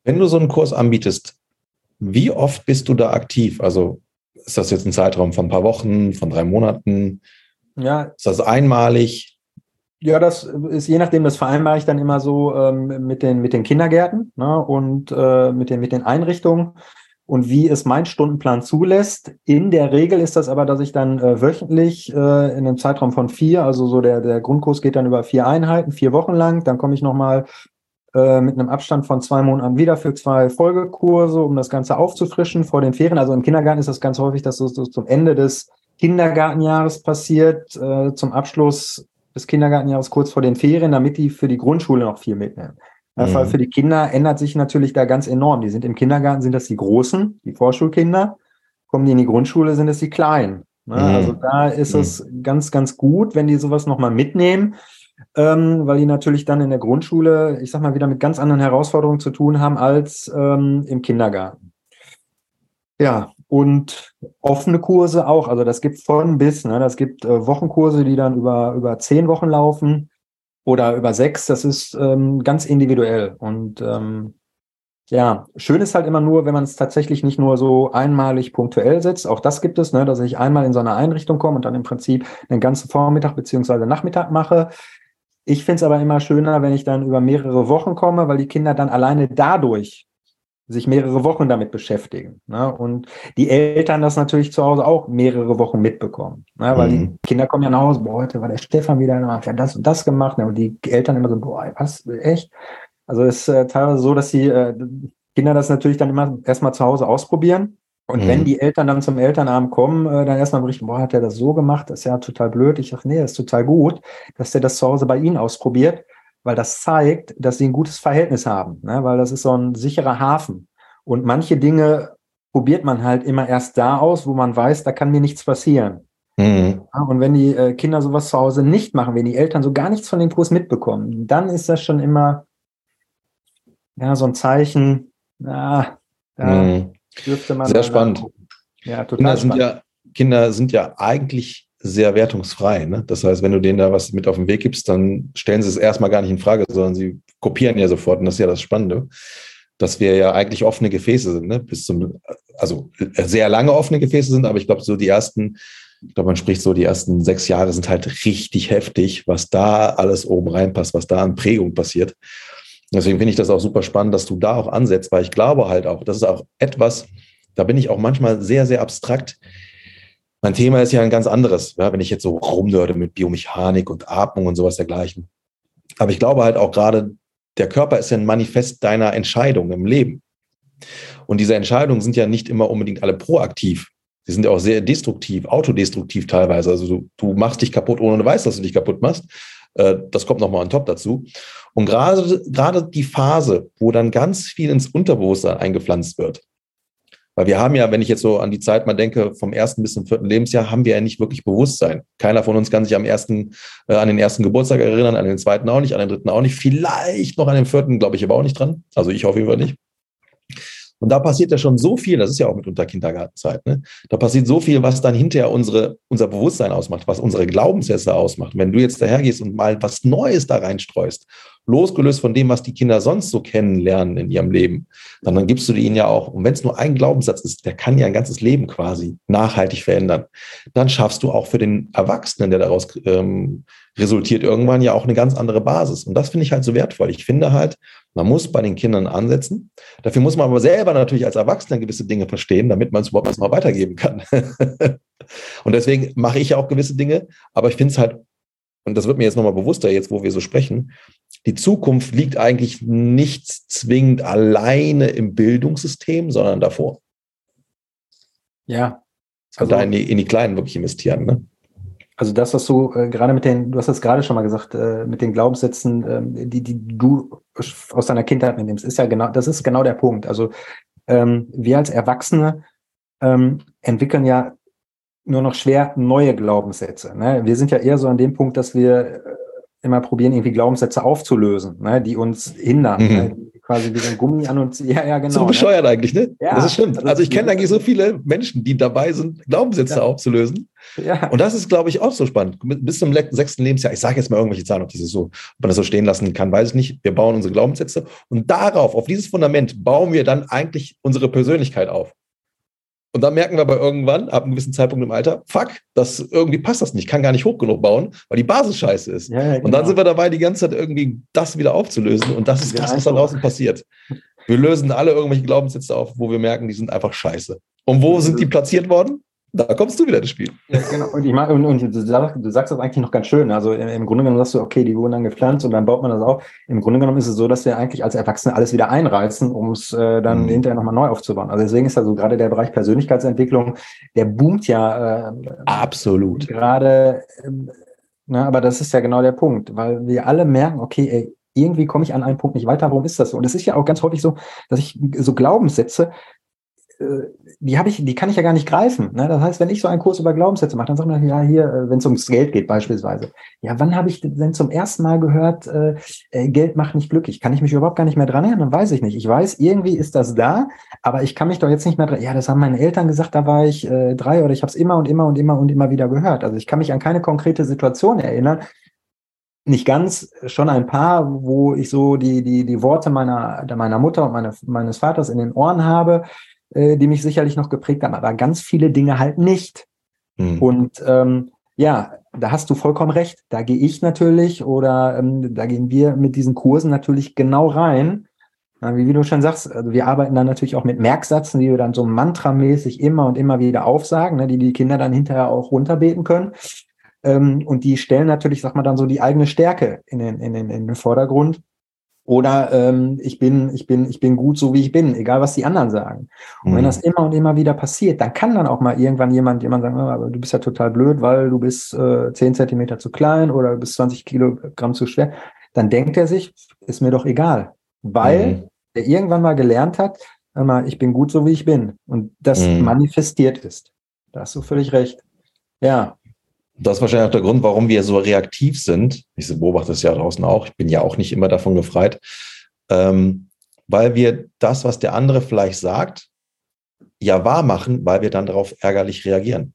Wenn du so einen Kurs anbietest, wie oft bist du da aktiv? Also ist das jetzt ein Zeitraum von ein paar Wochen, von drei Monaten? Ja. Ist das einmalig? Ja, das ist je nachdem, das vereinbare ich dann immer so ähm, mit, den, mit den Kindergärten ne, und äh, mit, den, mit den Einrichtungen und wie es mein Stundenplan zulässt. In der Regel ist das aber, dass ich dann äh, wöchentlich äh, in einem Zeitraum von vier, also so der, der Grundkurs geht dann über vier Einheiten, vier Wochen lang, dann komme ich nochmal äh, mit einem Abstand von zwei Monaten wieder für zwei Folgekurse, um das Ganze aufzufrischen vor den Ferien. Also im Kindergarten ist das ganz häufig, dass das so zum Ende des Kindergartenjahres passiert, äh, zum Abschluss des Kindergartenjahres kurz vor den Ferien, damit die für die Grundschule noch viel mitnehmen. Mhm. Weil für die Kinder ändert sich natürlich da ganz enorm. Die sind im Kindergarten, sind das die Großen, die Vorschulkinder. Kommen die in die Grundschule, sind es die Kleinen. Ne? Mhm. Also da ist mhm. es ganz, ganz gut, wenn die sowas nochmal mitnehmen ähm, weil die natürlich dann in der Grundschule, ich sag mal, wieder mit ganz anderen Herausforderungen zu tun haben als ähm, im Kindergarten. Ja, und offene Kurse auch. Also das gibt von bis. Ne? Das gibt äh, Wochenkurse, die dann über, über zehn Wochen laufen oder über sechs. Das ist ähm, ganz individuell. Und ähm, ja, schön ist halt immer nur, wenn man es tatsächlich nicht nur so einmalig punktuell setzt. Auch das gibt es, ne, dass ich einmal in so eine Einrichtung komme und dann im Prinzip den ganzen Vormittag beziehungsweise Nachmittag mache. Ich finde es aber immer schöner, wenn ich dann über mehrere Wochen komme, weil die Kinder dann alleine dadurch sich mehrere Wochen damit beschäftigen. Ne? Und die Eltern das natürlich zu Hause auch mehrere Wochen mitbekommen. Ne? Weil mhm. die Kinder kommen ja nach Hause, boah, heute war der Stefan wieder, hat ja das und das gemacht. Ne? Und die Eltern immer so, boah, was, echt? Also es ist äh, teilweise so, dass die äh, Kinder das natürlich dann immer erstmal zu Hause ausprobieren Und mhm. wenn die Eltern dann zum Elternabend kommen, äh, dann erstmal berichten, boah, hat er das so gemacht, das ist ja total blöd. Ich sage, nee, das ist total gut, dass der das zu Hause bei Ihnen ausprobiert, weil das zeigt, dass Sie ein gutes Verhältnis haben, ne? weil das ist so ein sicherer Hafen. Und manche Dinge probiert man halt immer erst da aus, wo man weiß, da kann mir nichts passieren. Mhm. Ja, und wenn die äh, Kinder sowas zu Hause nicht machen, wenn die Eltern so gar nichts von dem Kurs mitbekommen, dann ist das schon immer ja so ein Zeichen, ja, da mhm Dürfte man Sehr spannend. Ja, total Kinder spannend. Sind ja, Kinder sind ja eigentlich sehr wertungsfrei. Ne? Das heißt, wenn du denen da was mit auf den Weg gibst, dann stellen sie es erstmal gar nicht in Frage, sondern sie kopieren ja sofort. Und das ist ja das Spannende, dass wir ja eigentlich offene Gefäße sind, ne? bis zum, also sehr lange offene Gefäße sind, aber ich glaube, so die ersten, ich glaube, man spricht so, die ersten sechs Jahre sind halt richtig heftig, was da alles oben reinpasst, was da an Prägung passiert. Deswegen finde ich das auch super spannend, dass du da auch ansetzt, weil ich glaube halt auch, das ist auch etwas, da bin ich auch manchmal sehr, sehr abstrakt. Mein Thema ist ja ein ganz anderes, ja, wenn ich jetzt so rumnörde mit Biomechanik und Atmung und sowas dergleichen. Aber ich glaube halt auch gerade, der Körper ist ja ein Manifest deiner Entscheidung im Leben. Und diese Entscheidungen sind ja nicht immer unbedingt alle proaktiv. Sie sind ja auch sehr destruktiv, autodestruktiv teilweise. Also du, du machst dich kaputt, ohne du weißt, dass du dich kaputt machst. Äh, das kommt nochmal on top dazu. Und gerade, gerade die Phase, wo dann ganz viel ins Unterbewusstsein eingepflanzt wird, weil wir haben ja, wenn ich jetzt so an die Zeit mal denke, vom ersten bis zum vierten Lebensjahr, haben wir ja nicht wirklich Bewusstsein. Keiner von uns kann sich am ersten, äh, an den ersten Geburtstag erinnern, an den zweiten auch nicht, an den dritten auch nicht, vielleicht noch an den vierten, glaube ich, aber auch nicht dran. Also ich jeden Fall nicht. Und da passiert ja schon so viel, das ist ja auch mitunter Kindergartenzeit, ne? da passiert so viel, was dann hinterher unsere, unser Bewusstsein ausmacht, was unsere Glaubenssätze ausmacht. Wenn du jetzt dahergehst und mal was Neues da reinstreust, losgelöst von dem, was die Kinder sonst so kennenlernen in ihrem Leben, dann, dann gibst du ihnen ja auch, und wenn es nur ein Glaubenssatz ist, der kann ja ein ganzes Leben quasi nachhaltig verändern, dann schaffst du auch für den Erwachsenen, der daraus ähm, resultiert, irgendwann ja auch eine ganz andere Basis. Und das finde ich halt so wertvoll. Ich finde halt, man muss bei den Kindern ansetzen. Dafür muss man aber selber natürlich als Erwachsener gewisse Dinge verstehen, damit man es überhaupt mal weitergeben kann. und deswegen mache ich ja auch gewisse Dinge, aber ich finde es halt und das wird mir jetzt nochmal bewusster, jetzt wo wir so sprechen, die Zukunft liegt eigentlich nicht zwingend alleine im Bildungssystem, sondern davor. Ja. Also, also da in die, in die Kleinen wirklich investieren. Ne? Also das, was du äh, gerade mit den, du hast das gerade schon mal gesagt, äh, mit den Glaubenssätzen, äh, die, die du aus deiner Kindheit mitnimmst, ist ja genau, das ist genau der Punkt. Also ähm, wir als Erwachsene ähm, entwickeln ja nur noch schwer neue Glaubenssätze. Ne? Wir sind ja eher so an dem Punkt, dass wir äh, immer probieren, irgendwie Glaubenssätze aufzulösen, ne? die uns hindern. Mhm. Ne? Quasi wie so ein Gummi an uns. Ja, ja, genau. So bescheuert ne? eigentlich, ne? Ja, das ist stimmt. Also, also ich kenne eigentlich so viele Menschen, die dabei sind, Glaubenssätze ja. aufzulösen. Ja. Und das ist, glaube ich, auch so spannend. Bis zum sechsten Lebensjahr, ich sage jetzt mal irgendwelche Zahlen, ob das so, ob man das so stehen lassen kann, weiß ich nicht. Wir bauen unsere Glaubenssätze und darauf, auf dieses Fundament, bauen wir dann eigentlich unsere Persönlichkeit auf. Und dann merken wir aber irgendwann, ab einem gewissen Zeitpunkt im Alter, fuck, das irgendwie passt das nicht, kann gar nicht hoch genug bauen, weil die Basis scheiße ist. Ja, genau. Und dann genau. sind wir dabei, die ganze Zeit irgendwie das wieder aufzulösen. Und das ist krass, was da draußen passiert. Wir lösen alle irgendwelche Glaubenssätze auf, wo wir merken, die sind einfach scheiße. Und wo sind die platziert worden? Da kommst du wieder ins Spiel. Ja, genau. Und, ich mag, und, und du, sagst, du, sagst, das eigentlich noch ganz schön. Also im, im, Grunde genommen sagst du, okay, die wurden dann gepflanzt und dann baut man das auf. Im Grunde genommen ist es so, dass wir eigentlich als Erwachsene alles wieder einreißen, um es äh, dann mhm. hinterher nochmal neu aufzubauen. Also deswegen ist also gerade der Bereich Persönlichkeitsentwicklung, der boomt ja. Äh, Absolut. Gerade, äh, na, aber das ist ja genau der Punkt, weil wir alle merken, okay, ey, irgendwie komme ich an einen Punkt nicht weiter. Warum ist das so? Und es ist ja auch ganz häufig so, dass ich so Glaubenssätze die habe ich, die kann ich ja gar nicht greifen. Ne? Das heißt, wenn ich so einen Kurs über Glaubenssätze mache, dann sagt man ja hier, äh, wenn es ums Geld geht beispielsweise, ja, wann habe ich denn zum ersten Mal gehört, äh, äh, Geld macht nicht glücklich? Kann ich mich überhaupt gar nicht mehr dran erinnern? Dann weiß ich nicht. Ich weiß, irgendwie ist das da, aber ich kann mich doch jetzt nicht mehr dran. Ja, das haben meine Eltern gesagt, da war ich äh, drei oder ich habe es immer und immer und immer und immer wieder gehört. Also ich kann mich an keine konkrete Situation erinnern, nicht ganz, schon ein paar, wo ich so die, die, die Worte meiner, meiner Mutter und meine, meines Vaters in den Ohren habe, äh, die mich sicherlich noch geprägt haben, aber ganz viele Dinge halt nicht. Mhm. Und ähm, ja, da hast du vollkommen recht. Da gehe ich natürlich oder ähm, da gehen wir mit diesen Kursen natürlich genau rein. Wie, wie du schon sagst, also wir arbeiten dann natürlich auch mit Merksätzen, die wir dann so mantramäßig immer und immer wieder aufsagen, ne, die die Kinder dann hinterher auch runterbeten können. Ähm, und die stellen natürlich, sag mal, dann so die eigene Stärke in den, in den, in den Vordergrund. Oder ähm, ich bin, ich bin, ich bin gut so wie ich bin, egal was die anderen sagen. Und mhm. wenn das immer und immer wieder passiert, dann kann dann auch mal irgendwann jemand, jemand sagen, oh, aber du bist ja total blöd, weil du bist äh, 10 Zentimeter zu klein oder du bist 20 Kilogramm zu schwer. Dann denkt er sich, ist mir doch egal. Weil mhm. er irgendwann mal gelernt hat, mal, ich bin gut so wie ich bin. Und das mhm. manifestiert ist. Da hast du völlig recht. Ja. Das ist wahrscheinlich auch der Grund, warum wir so reaktiv sind. Ich beobachte das ja draußen auch. Ich bin ja auch nicht immer davon gefreit. Ähm, weil wir das, was der andere vielleicht sagt, ja wahr machen, weil wir dann darauf ärgerlich reagieren.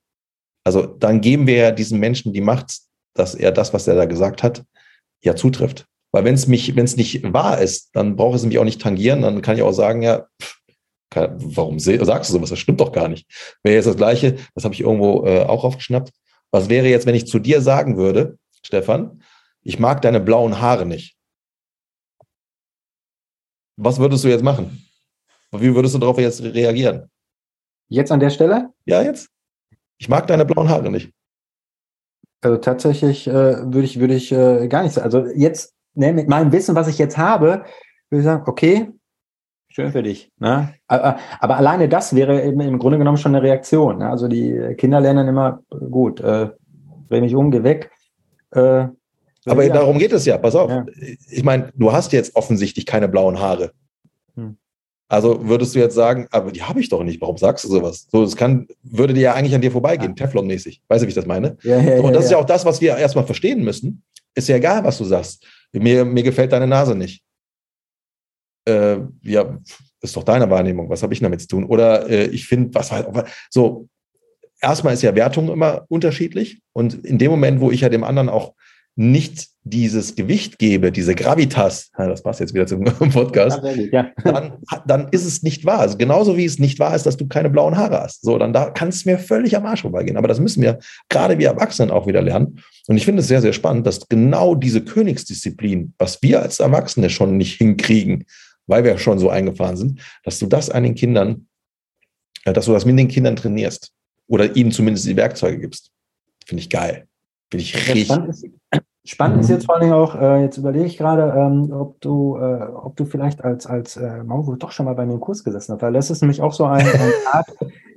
Also dann geben wir ja diesem Menschen die Macht, dass er das, was er da gesagt hat, ja zutrifft. Weil wenn es mich, wenn es nicht wahr ist, dann braucht es mich auch nicht tangieren. Dann kann ich auch sagen, ja, pff, warum sagst du sowas? Das stimmt doch gar nicht. Wäre jetzt das Gleiche, das habe ich irgendwo äh, auch aufgeschnappt. Was wäre jetzt, wenn ich zu dir sagen würde, Stefan, ich mag deine blauen Haare nicht? Was würdest du jetzt machen? Wie würdest du darauf jetzt reagieren? Jetzt an der Stelle? Ja, jetzt. Ich mag deine blauen Haare nicht. Also tatsächlich äh, würde ich, würde ich äh, gar nicht sagen. Also jetzt, ne, mit meinem Wissen, was ich jetzt habe, würde ich sagen, okay, Schön für dich. Ne? Aber alleine das wäre eben im Grunde genommen schon eine Reaktion. Ne? Also die Kinder lernen immer, gut, äh, dreh mich um, geh weg. Äh, aber darum geht es ja, pass auf. Ja. Ich meine, du hast jetzt offensichtlich keine blauen Haare. Hm. Also würdest du jetzt sagen, aber die habe ich doch nicht, warum sagst du sowas? So, das kann, würde dir ja eigentlich an dir vorbeigehen, ja. Teflon-mäßig. Weißt du, wie ich das meine? Ja, ja, so, und das ist ja auch das, was wir erstmal verstehen müssen. Ist ja egal, was du sagst. Mir, mir gefällt deine Nase nicht äh, ja, ist doch deine Wahrnehmung, was habe ich damit zu tun? Oder äh, ich finde, was halt, so, erstmal ist ja Wertung immer unterschiedlich und in dem Moment, wo ich ja dem anderen auch nicht dieses Gewicht gebe, diese Gravitas, das passt jetzt wieder zum Podcast, ja. dann, dann ist es nicht wahr. Also genauso wie es nicht wahr ist, dass du keine blauen Haare hast. So, dann da kann es mir völlig am Arsch vorbeigehen. Aber das müssen wir gerade wir Erwachsenen auch wieder lernen. Und ich finde es sehr, sehr spannend, dass genau diese Königsdisziplin, was wir als Erwachsene schon nicht hinkriegen, weil wir schon so eingefahren sind, dass du das an den Kindern, äh, dass du das mit den Kindern trainierst oder ihnen zumindest die Werkzeuge gibst. Finde ich geil. Finde ich richtig. Spannend ist, spannend mhm. ist jetzt vor allen Dingen auch, äh, jetzt überlege ich gerade, ähm, ob du, äh, ob du vielleicht als, als äh, Mauro doch schon mal bei mir im Kurs gesessen hast, weil das ist nämlich auch so ein, ein Art,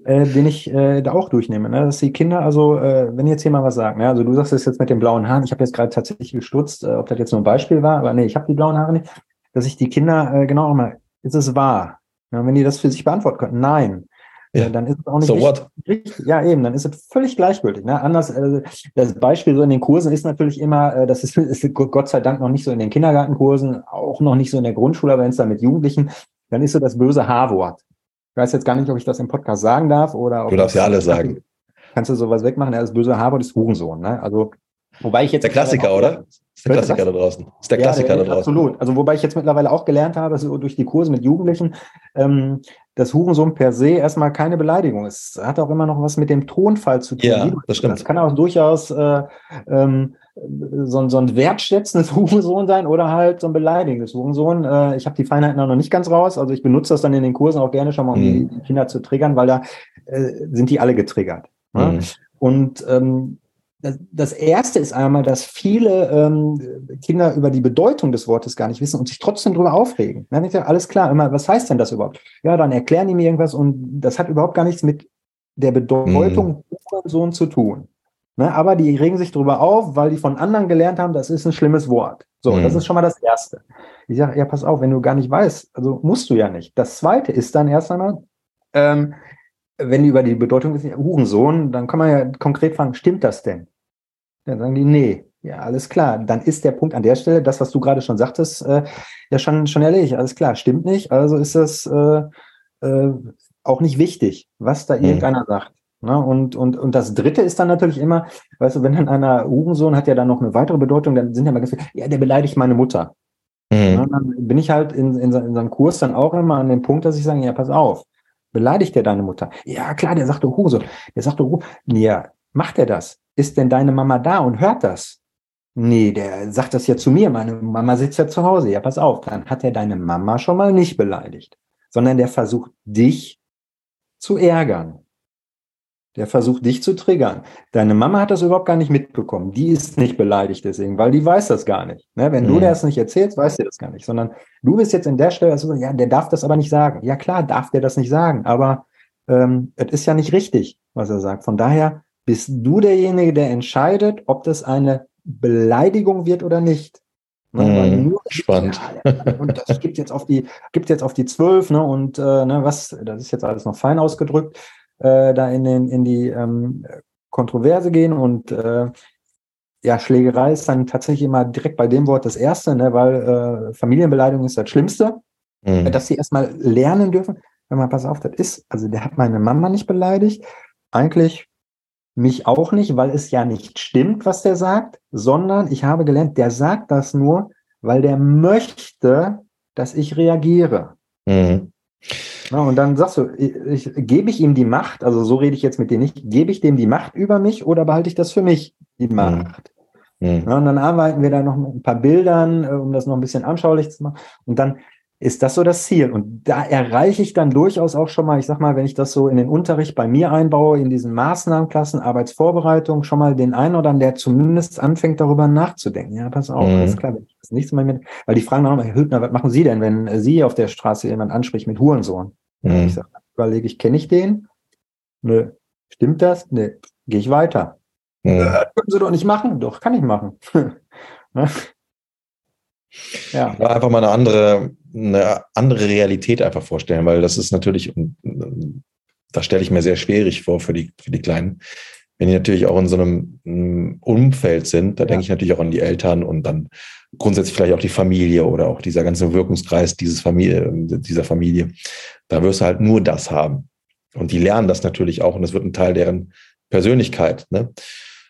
äh, den ich äh, da auch durchnehme, ne? dass die Kinder, also äh, wenn jetzt hier mal was sagen, ne? also du sagst es jetzt mit den blauen Haaren, ich habe jetzt gerade tatsächlich gestutzt, ob das jetzt nur ein Beispiel war, aber nee, ich habe die blauen Haare nicht dass ich die Kinder äh, genau nochmal, ist es wahr? Ja, wenn die das für sich beantworten können, nein. Ja. dann ist es auch nicht so richtig, richtig, Ja, eben, dann ist es völlig gleichgültig. Ne? Anders, äh, das Beispiel so in den Kursen ist natürlich immer, äh, das ist, ist Gott sei Dank noch nicht so in den Kindergartenkursen, auch noch nicht so in der Grundschule, wenn es dann mit Jugendlichen, dann ist so das böse H-Wort. Ich weiß jetzt gar nicht, ob ich das im Podcast sagen darf oder. Du darfst ja alles sagen. Kannst du sowas wegmachen? Ja, das böse H-Wort ist Hurensohn. Ne? Also, wobei ich jetzt. Der Klassiker, oder? ist der Klassiker da draußen. Ist der Klassiker ja, der, da draußen. Absolut. Also wobei ich jetzt mittlerweile auch gelernt habe, dass durch die Kurse mit Jugendlichen, ähm, dass Hurensohn per se erstmal keine Beleidigung ist. Es hat auch immer noch was mit dem Tonfall zu tun. Ja, das stimmt. Das kann auch durchaus äh, ähm, so, so ein wertschätzendes Hurensohn sein oder halt so ein beleidigendes Hurensohn. Äh, ich habe die Feinheiten auch noch nicht ganz raus. Also ich benutze das dann in den Kursen auch gerne schon mal, um mhm. die Kinder zu triggern, weil da äh, sind die alle getriggert. Ne? Mhm. Und ähm, das, erste ist einmal, dass viele ähm, Kinder über die Bedeutung des Wortes gar nicht wissen und sich trotzdem darüber aufregen. Dann ist ja alles klar. Immer, was heißt denn das überhaupt? Ja, dann erklären die mir irgendwas und das hat überhaupt gar nichts mit der Bedeutung mhm. Sohn zu tun. Ne, aber die regen sich darüber auf, weil die von anderen gelernt haben, das ist ein schlimmes Wort. So, mhm. das ist schon mal das Erste. Ich sage, ja, pass auf, wenn du gar nicht weißt, also musst du ja nicht. Das Zweite ist dann erst einmal, ähm, wenn die über die Bedeutung wissen, Hurensohn, dann kann man ja konkret fragen, stimmt das denn? Dann sagen die, nee, ja, alles klar. Dann ist der Punkt an der Stelle, das, was du gerade schon sagtest, äh, ja schon, schon erledigt. Alles klar, stimmt nicht. Also ist das äh, äh, auch nicht wichtig, was da mhm. irgendeiner sagt. Ne? Und, und, und das Dritte ist dann natürlich immer, weißt du, wenn dann einer Hurensohn hat ja dann noch eine weitere Bedeutung, dann sind ja mal ganz viele, ja, der beleidigt meine Mutter. Mhm. Ne? Dann bin ich halt in, in, in so einem Kurs dann auch immer an dem Punkt, dass ich sage, ja, pass auf, beleidigt der deine Mutter? Ja, klar, der sagt doch Hurensohn. Der sagt doch, ja, macht er das? Ist denn deine Mama da und hört das? Nee, der sagt das ja zu mir, meine Mama sitzt ja zu Hause. Ja, pass auf, dann hat er deine Mama schon mal nicht beleidigt, sondern der versucht dich zu ärgern. Der versucht dich zu triggern. Deine Mama hat das überhaupt gar nicht mitbekommen. Die ist nicht beleidigt deswegen, weil die weiß das gar nicht. Ne? Wenn mhm. du das nicht erzählst, weiß sie das gar nicht. Sondern du bist jetzt in der Stelle, also, ja, der darf das aber nicht sagen. Ja klar, darf der das nicht sagen, aber ähm, es ist ja nicht richtig, was er sagt. Von daher bist du derjenige, der entscheidet, ob das eine Beleidigung wird oder nicht. Ne, mm, spannend. Ja, und das gibt jetzt auf die, gibt jetzt auf die zwölf, ne? Und äh, ne, was, das ist jetzt alles noch fein ausgedrückt, äh, da in den, in die ähm, Kontroverse gehen und äh, ja, Schlägerei ist dann tatsächlich immer direkt bei dem Wort das erste, ne, weil äh, Familienbeleidigung ist das Schlimmste, mm. dass sie erstmal lernen dürfen. Wenn man pass auf, das ist, also der hat meine Mama nicht beleidigt. Eigentlich mich auch nicht, weil es ja nicht stimmt, was der sagt, sondern ich habe gelernt, der sagt das nur, weil der möchte, dass ich reagiere. Mhm. Na, und dann sagst du, ich, ich, gebe ich ihm die Macht, also so rede ich jetzt mit dir nicht, gebe ich dem die Macht über mich oder behalte ich das für mich, die mhm. Macht? Mhm. Na, und dann arbeiten wir da noch mit ein paar Bildern, äh, um das noch ein bisschen anschaulich zu machen. Und dann ist das so das Ziel. Und da erreiche ich dann durchaus auch schon mal, ich sag mal, wenn ich das so in den Unterricht bei mir einbaue, in diesen Maßnahmenklassen, Arbeitsvorbereitung, schon mal den einen oder anderen, der zumindest anfängt, darüber nachzudenken. Ja, pass auf, mhm. alles klar, wenn ich das nächste Mal mit, weil die fragen dann auch, Herr Hübner, was machen Sie denn, wenn Sie auf der Straße jemand anspricht mit Hurensohn? Mhm. Ich sage, überlege ich, kenne ich den? Nö. Stimmt das? Nö. Gehe ich weiter. Mhm. Äh, können Sie doch nicht machen? Doch, kann ich machen. Ne? Ja. Einfach mal eine andere, eine andere Realität einfach vorstellen, weil das ist natürlich, das stelle ich mir sehr schwierig vor für die, für die Kleinen. Wenn die natürlich auch in so einem mm, Umfeld sind, da ja. denke ich natürlich auch an die Eltern und dann grundsätzlich vielleicht auch die Familie oder auch dieser ganze Wirkungskreis dieses Familie, dieser Familie. Da wirst du halt nur das haben. Und die lernen das natürlich auch und das wird ein Teil deren Persönlichkeit. Ne?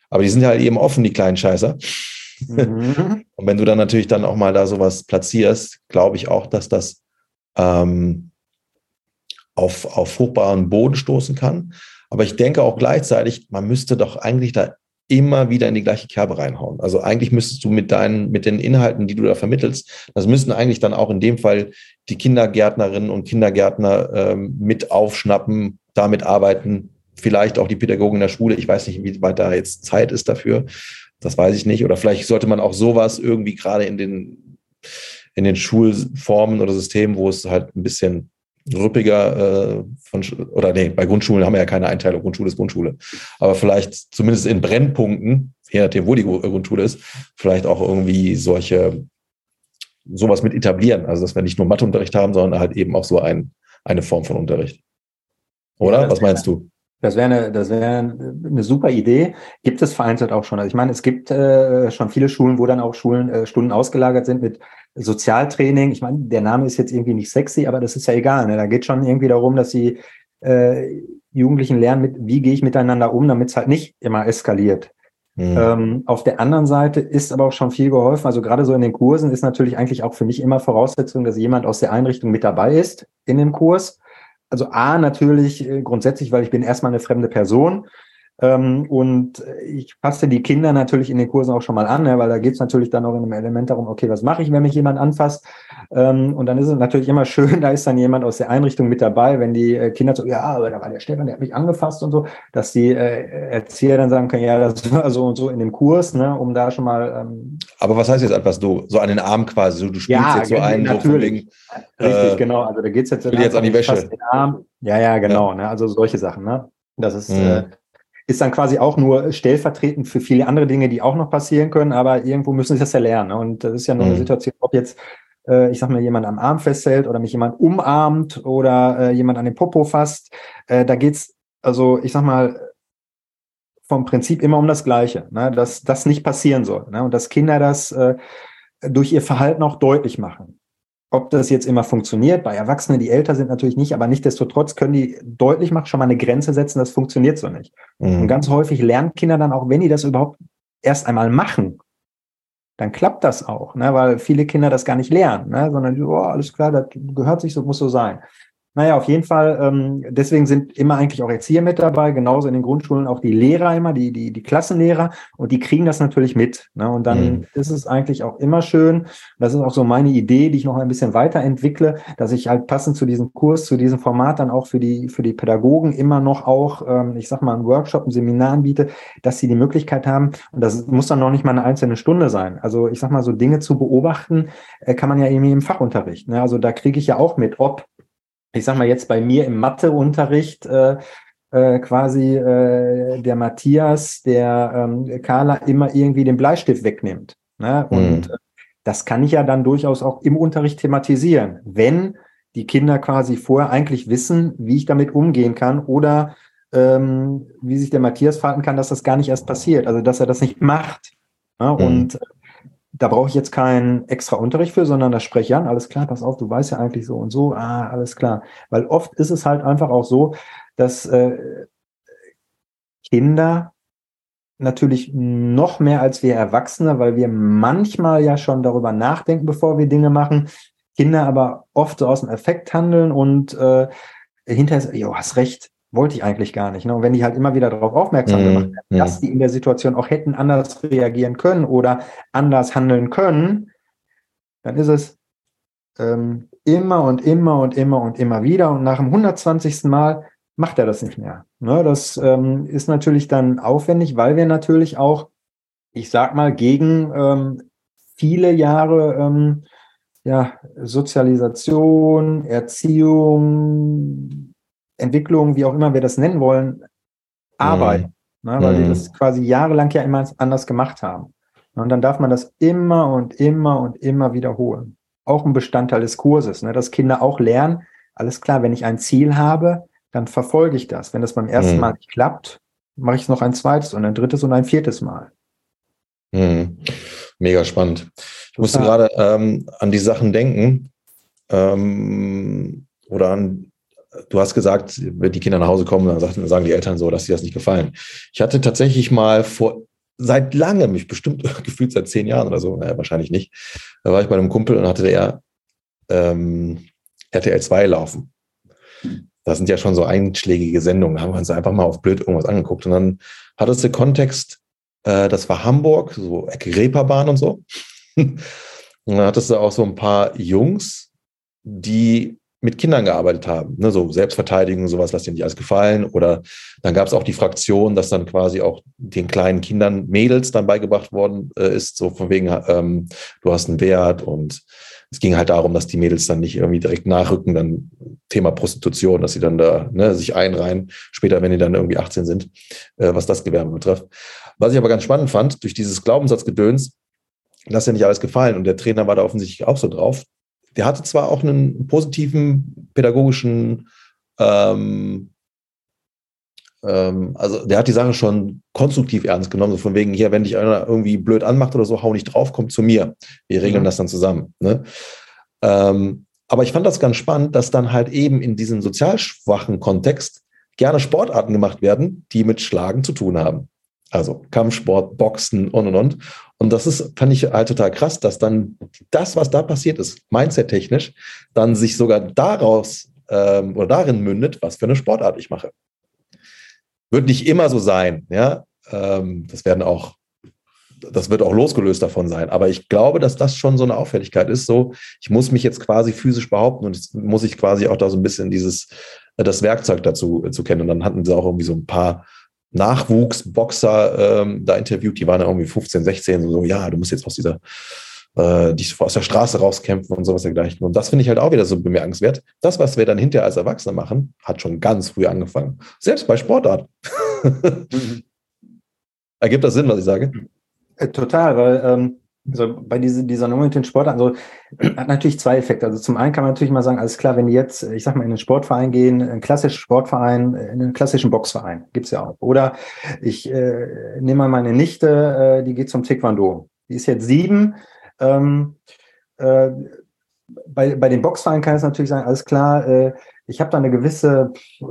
Aber die sind halt eben offen, die kleinen Scheißer. Mhm. Und wenn du dann natürlich dann auch mal da sowas platzierst, glaube ich auch, dass das ähm, auf, auf fruchtbaren Boden stoßen kann. Aber ich denke auch gleichzeitig, man müsste doch eigentlich da immer wieder in die gleiche Kerbe reinhauen. Also eigentlich müsstest du mit deinen, mit den Inhalten, die du da vermittelst, das müssten eigentlich dann auch in dem Fall die Kindergärtnerinnen und Kindergärtner ähm, mit aufschnappen, damit arbeiten, vielleicht auch die Pädagogen in der Schule. Ich weiß nicht, wie weit da jetzt Zeit ist dafür. Das weiß ich nicht. Oder vielleicht sollte man auch sowas irgendwie gerade in den, in den Schulformen oder Systemen, wo es halt ein bisschen rüppiger äh, von, oder nee, bei Grundschulen haben wir ja keine Einteilung, Grundschule ist Grundschule. Aber vielleicht zumindest in Brennpunkten, je nachdem, wo die Grundschule ist, vielleicht auch irgendwie solche, sowas mit etablieren. Also, dass wir nicht nur Matheunterricht haben, sondern halt eben auch so ein, eine Form von Unterricht. Oder? Ja, Was meinst du? Das wäre eine, das wäre eine super Idee. Gibt es vereinzelt auch schon. Also ich meine, es gibt äh, schon viele Schulen, wo dann auch Schulen äh, Stunden ausgelagert sind mit Sozialtraining. Ich meine, der Name ist jetzt irgendwie nicht sexy, aber das ist ja egal. Ne? Da geht schon irgendwie darum, dass die äh, Jugendlichen lernen, mit, wie gehe ich miteinander um, damit es halt nicht immer eskaliert. Mhm. Ähm, auf der anderen Seite ist aber auch schon viel geholfen. Also gerade so in den Kursen ist natürlich eigentlich auch für mich immer Voraussetzung, dass jemand aus der Einrichtung mit dabei ist in dem Kurs also A, natürlich äh, grundsätzlich, weil ich bin erstmal eine fremde Person. Ähm, und ich passe die Kinder natürlich in den Kursen auch schon mal an, ne, weil da geht es natürlich dann auch in einem Element darum, okay, was mache ich, wenn mich jemand anfasst? Ähm, und dann ist es natürlich immer schön, da ist dann jemand aus der Einrichtung mit dabei, wenn die äh, Kinder so, ja, aber da war der Stefan, der hat mich angefasst und so, dass die äh, Erzieher dann sagen können, ja, das war so und so in dem Kurs, ne, um da schon mal. Ähm, aber was heißt jetzt etwas du? So an den Arm quasi, so, du spielst ja, jetzt so einen, natürlich. so Richtig, äh, genau. Also da geht es jetzt, jetzt an die Wäsche. Ja, ja, genau. Ja. Ne, also solche Sachen, ne? Das ist. Mhm. Äh, ist dann quasi auch nur stellvertretend für viele andere Dinge, die auch noch passieren können, aber irgendwo müssen sie das ja lernen. Ne? Und das ist ja nur mhm. eine Situation, ob jetzt, äh, ich sag mal, jemand am Arm festhält oder mich jemand umarmt oder äh, jemand an den Popo fasst. Äh, da geht's, also ich sag mal, vom Prinzip immer um das Gleiche, ne? dass das nicht passieren soll. Ne? Und dass Kinder das äh, durch ihr Verhalten auch deutlich machen. Ob das jetzt immer funktioniert, bei Erwachsenen, die älter sind, natürlich nicht, aber nichtdestotrotz können die deutlich machen, schon mal eine Grenze setzen, das funktioniert so nicht. Mhm. Und ganz häufig lernen Kinder dann auch, wenn die das überhaupt erst einmal machen, dann klappt das auch, ne? weil viele Kinder das gar nicht lernen, ne? sondern, oh, alles klar, das gehört sich so, muss so sein. Naja, auf jeden Fall. Ähm, deswegen sind immer eigentlich auch Erzieher mit dabei, genauso in den Grundschulen auch die Lehrer immer, die, die, die Klassenlehrer und die kriegen das natürlich mit. Ne? Und dann mhm. ist es eigentlich auch immer schön. Das ist auch so meine Idee, die ich noch ein bisschen weiterentwickle, dass ich halt passend zu diesem Kurs, zu diesem Format dann auch für die, für die Pädagogen immer noch auch, ähm, ich sag mal, einen Workshop, ein Seminar anbiete, dass sie die Möglichkeit haben, und das muss dann noch nicht mal eine einzelne Stunde sein. Also ich sag mal, so Dinge zu beobachten, äh, kann man ja irgendwie im Fachunterricht. Ne? Also da kriege ich ja auch mit, ob ich sag mal jetzt bei mir im Matheunterricht äh, äh, quasi äh, der Matthias, der ähm, Carla immer irgendwie den Bleistift wegnimmt. Ne? Und mhm. das kann ich ja dann durchaus auch im Unterricht thematisieren, wenn die Kinder quasi vorher eigentlich wissen, wie ich damit umgehen kann oder ähm, wie sich der Matthias verhalten kann, dass das gar nicht erst passiert, also dass er das nicht macht. Ne? Mhm. Und da brauche ich jetzt keinen extra Unterricht für, sondern das spreche ich an, alles klar, pass auf, du weißt ja eigentlich so und so, ah, alles klar. Weil oft ist es halt einfach auch so, dass äh, Kinder natürlich noch mehr als wir Erwachsene, weil wir manchmal ja schon darüber nachdenken, bevor wir Dinge machen, Kinder aber oft so aus dem Effekt handeln und äh, hinterher, jo, hast recht, wollte ich eigentlich gar nicht. Ne? Und wenn die halt immer wieder darauf aufmerksam mm, gemacht werden, dass die in der Situation auch hätten anders reagieren können oder anders handeln können, dann ist es ähm, immer und immer und immer und immer wieder. Und nach dem 120. Mal macht er das nicht mehr. Ne? Das ähm, ist natürlich dann aufwendig, weil wir natürlich auch, ich sag mal, gegen ähm, viele Jahre ähm, ja, Sozialisation, Erziehung, Entwicklung, wie auch immer wir das nennen wollen, arbeiten. Mhm. Ne, weil mhm. wir das quasi jahrelang ja immer anders gemacht haben. Und dann darf man das immer und immer und immer wiederholen. Auch ein Bestandteil des Kurses, ne, dass Kinder auch lernen, alles klar, wenn ich ein Ziel habe, dann verfolge ich das. Wenn das beim ersten mhm. Mal nicht klappt, mache ich es noch ein zweites und ein drittes und ein viertes Mal. Mhm. Mega spannend. Ich musste gerade ähm, an die Sachen denken ähm, oder an du hast gesagt, wenn die Kinder nach Hause kommen, dann sagen die Eltern so, dass sie das nicht gefallen. Ich hatte tatsächlich mal vor seit langem, mich bestimmt gefühlt seit zehn Jahren oder so, naja, wahrscheinlich nicht, da war ich bei einem Kumpel und hatte der ähm, RTL 2 laufen. Das sind ja schon so einschlägige Sendungen, da haben wir uns einfach mal auf blöd irgendwas angeguckt und dann hattest du Kontext, äh, das war Hamburg, so Ecke Reeperbahn und so. und dann hattest du auch so ein paar Jungs, die mit Kindern gearbeitet haben. Ne, so Selbstverteidigung, sowas, lass dir nicht alles gefallen. Oder dann gab es auch die Fraktion, dass dann quasi auch den kleinen Kindern Mädels dann beigebracht worden äh, ist, so von wegen, ähm, du hast einen Wert. Und es ging halt darum, dass die Mädels dann nicht irgendwie direkt nachrücken, dann Thema Prostitution, dass sie dann da ne, sich einreihen, später, wenn die dann irgendwie 18 sind, äh, was das Gewerbe betrifft. Was ich aber ganz spannend fand, durch dieses Glaubenssatzgedöns, lass dir nicht alles gefallen. Und der Trainer war da offensichtlich auch so drauf der hatte zwar auch einen positiven pädagogischen, ähm, ähm, also der hat die Sache schon konstruktiv ernst genommen, so von wegen, hier, wenn dich einer irgendwie blöd anmacht oder so, hau nicht drauf, komm zu mir. Wir regeln mhm. das dann zusammen. Ne? Ähm, aber ich fand das ganz spannend, dass dann halt eben in diesem sozial schwachen Kontext gerne Sportarten gemacht werden, die mit Schlagen zu tun haben. Also Kampfsport, Boxen und und und. Und das ist, fand ich halt total krass, dass dann das, was da passiert ist, mindset-technisch, dann sich sogar daraus ähm, oder darin mündet, was für eine Sportart ich mache. Wird nicht immer so sein, ja. Ähm, das werden auch, das wird auch losgelöst davon sein. Aber ich glaube, dass das schon so eine Auffälligkeit ist. So, ich muss mich jetzt quasi physisch behaupten und jetzt muss ich quasi auch da so ein bisschen dieses, äh, das Werkzeug dazu äh, zu kennen. Und dann hatten sie auch irgendwie so ein paar Nachwuchsboxer ähm, da interviewt, die waren ja irgendwie 15, 16, so, so ja, du musst jetzt aus dieser, äh, die, aus der Straße rauskämpfen und sowas dergleichen. Und das finde ich halt auch wieder so bemerkenswert. Das, was wir dann hinterher als Erwachsene machen, hat schon ganz früh angefangen. Selbst bei Sportart. mhm. Ergibt das Sinn, was ich sage? Äh, total, weil ähm, also bei diese, dieser Nummer mit den Sportarten, also hat natürlich zwei Effekte. Also zum einen kann man natürlich mal sagen, alles klar, wenn die jetzt, ich sag mal, in einen Sportverein gehen, einen klassischen Sportverein, in einen klassischen Boxverein, gibt's ja auch. Oder ich äh, nehme mal meine Nichte, äh, die geht zum Taekwondo. Die ist jetzt sieben. Ähm, äh, bei, bei den Boxvereinen kann es natürlich sagen, alles klar, äh, ich habe da eine gewisse äh,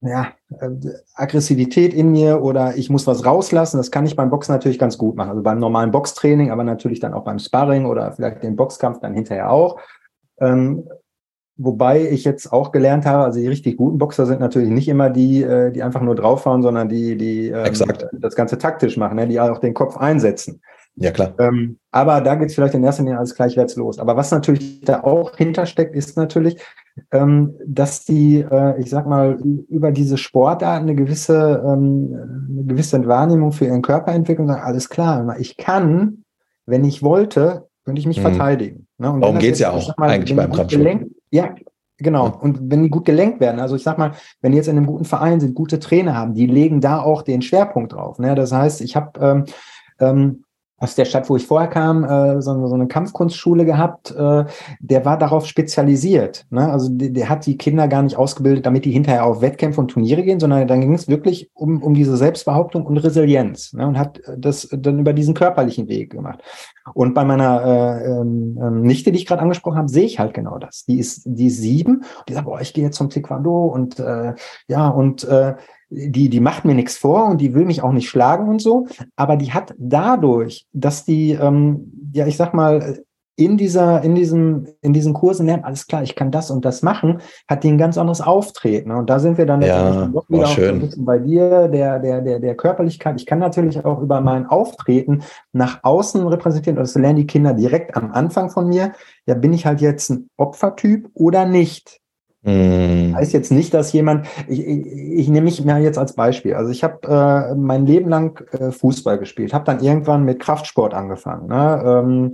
ja, äh, Aggressivität in mir oder ich muss was rauslassen. Das kann ich beim Boxen natürlich ganz gut machen. Also beim normalen Boxtraining, aber natürlich dann auch beim Sparring oder vielleicht den Boxkampf dann hinterher auch. Ähm, wobei ich jetzt auch gelernt habe, also die richtig guten Boxer sind natürlich nicht immer die, äh, die einfach nur draufhauen, sondern die, die ähm, das Ganze taktisch machen, ne? die auch den Kopf einsetzen. Ja, klar. Ähm, aber da geht es vielleicht in erster Linie alles gleich los. Aber was natürlich da auch hintersteckt, ist natürlich, dass die, äh, ich sag mal, über diese Sportart eine gewisse, ähm, eine gewisse Wahrnehmung für ihren Körper entwickeln und sagen, alles klar, ich kann, wenn ich wollte, könnte ich mich mhm. verteidigen. Ne? Und Darum geht es ja auch mal, eigentlich beim Kampfsport. Ja, Genau. Ja. Und wenn die gut gelenkt werden, also ich sag mal, wenn die jetzt in einem guten Verein sind, gute Trainer haben, die legen da auch den Schwerpunkt drauf. Ne? Das heißt, ich habe ähm, ähm, aus der Stadt, wo ich vorher kam, äh, so, so eine Kampfkunstschule gehabt, äh, der war darauf spezialisiert. Ne? Also der, der hat die Kinder gar nicht ausgebildet, damit die hinterher auf Wettkämpfe und Turniere gehen, sondern dann ging es wirklich um, um diese Selbstbehauptung und Resilienz ne? und hat das dann über diesen körperlichen Weg gemacht. Und bei meiner äh, ähm, ähm Nichte, die ich gerade angesprochen habe, sehe ich halt genau das. Die ist, die ist sieben die sagt, boah, ich gehe jetzt zum Taekwondo und äh, ja, und äh, die, die macht mir nichts vor und die will mich auch nicht schlagen und so, aber die hat dadurch, dass die, ähm, ja, ich sag mal, in dieser, in diesem, in diesen Kursen lernt, alles klar, ich kann das und das machen, hat die ein ganz anderes Auftreten. Und da sind wir dann ja, doch wieder auch so ein bisschen bei dir, der, der, der, der Körperlichkeit. Ich kann natürlich auch über mein Auftreten nach außen repräsentieren. Das lernen die Kinder direkt am Anfang von mir. Ja, bin ich halt jetzt ein Opfertyp oder nicht? Mm. Heißt jetzt nicht, dass jemand, ich, ich, ich nehme mich mal jetzt als Beispiel. Also ich habe äh, mein Leben lang äh, Fußball gespielt, habe dann irgendwann mit Kraftsport angefangen. Ne? Ähm,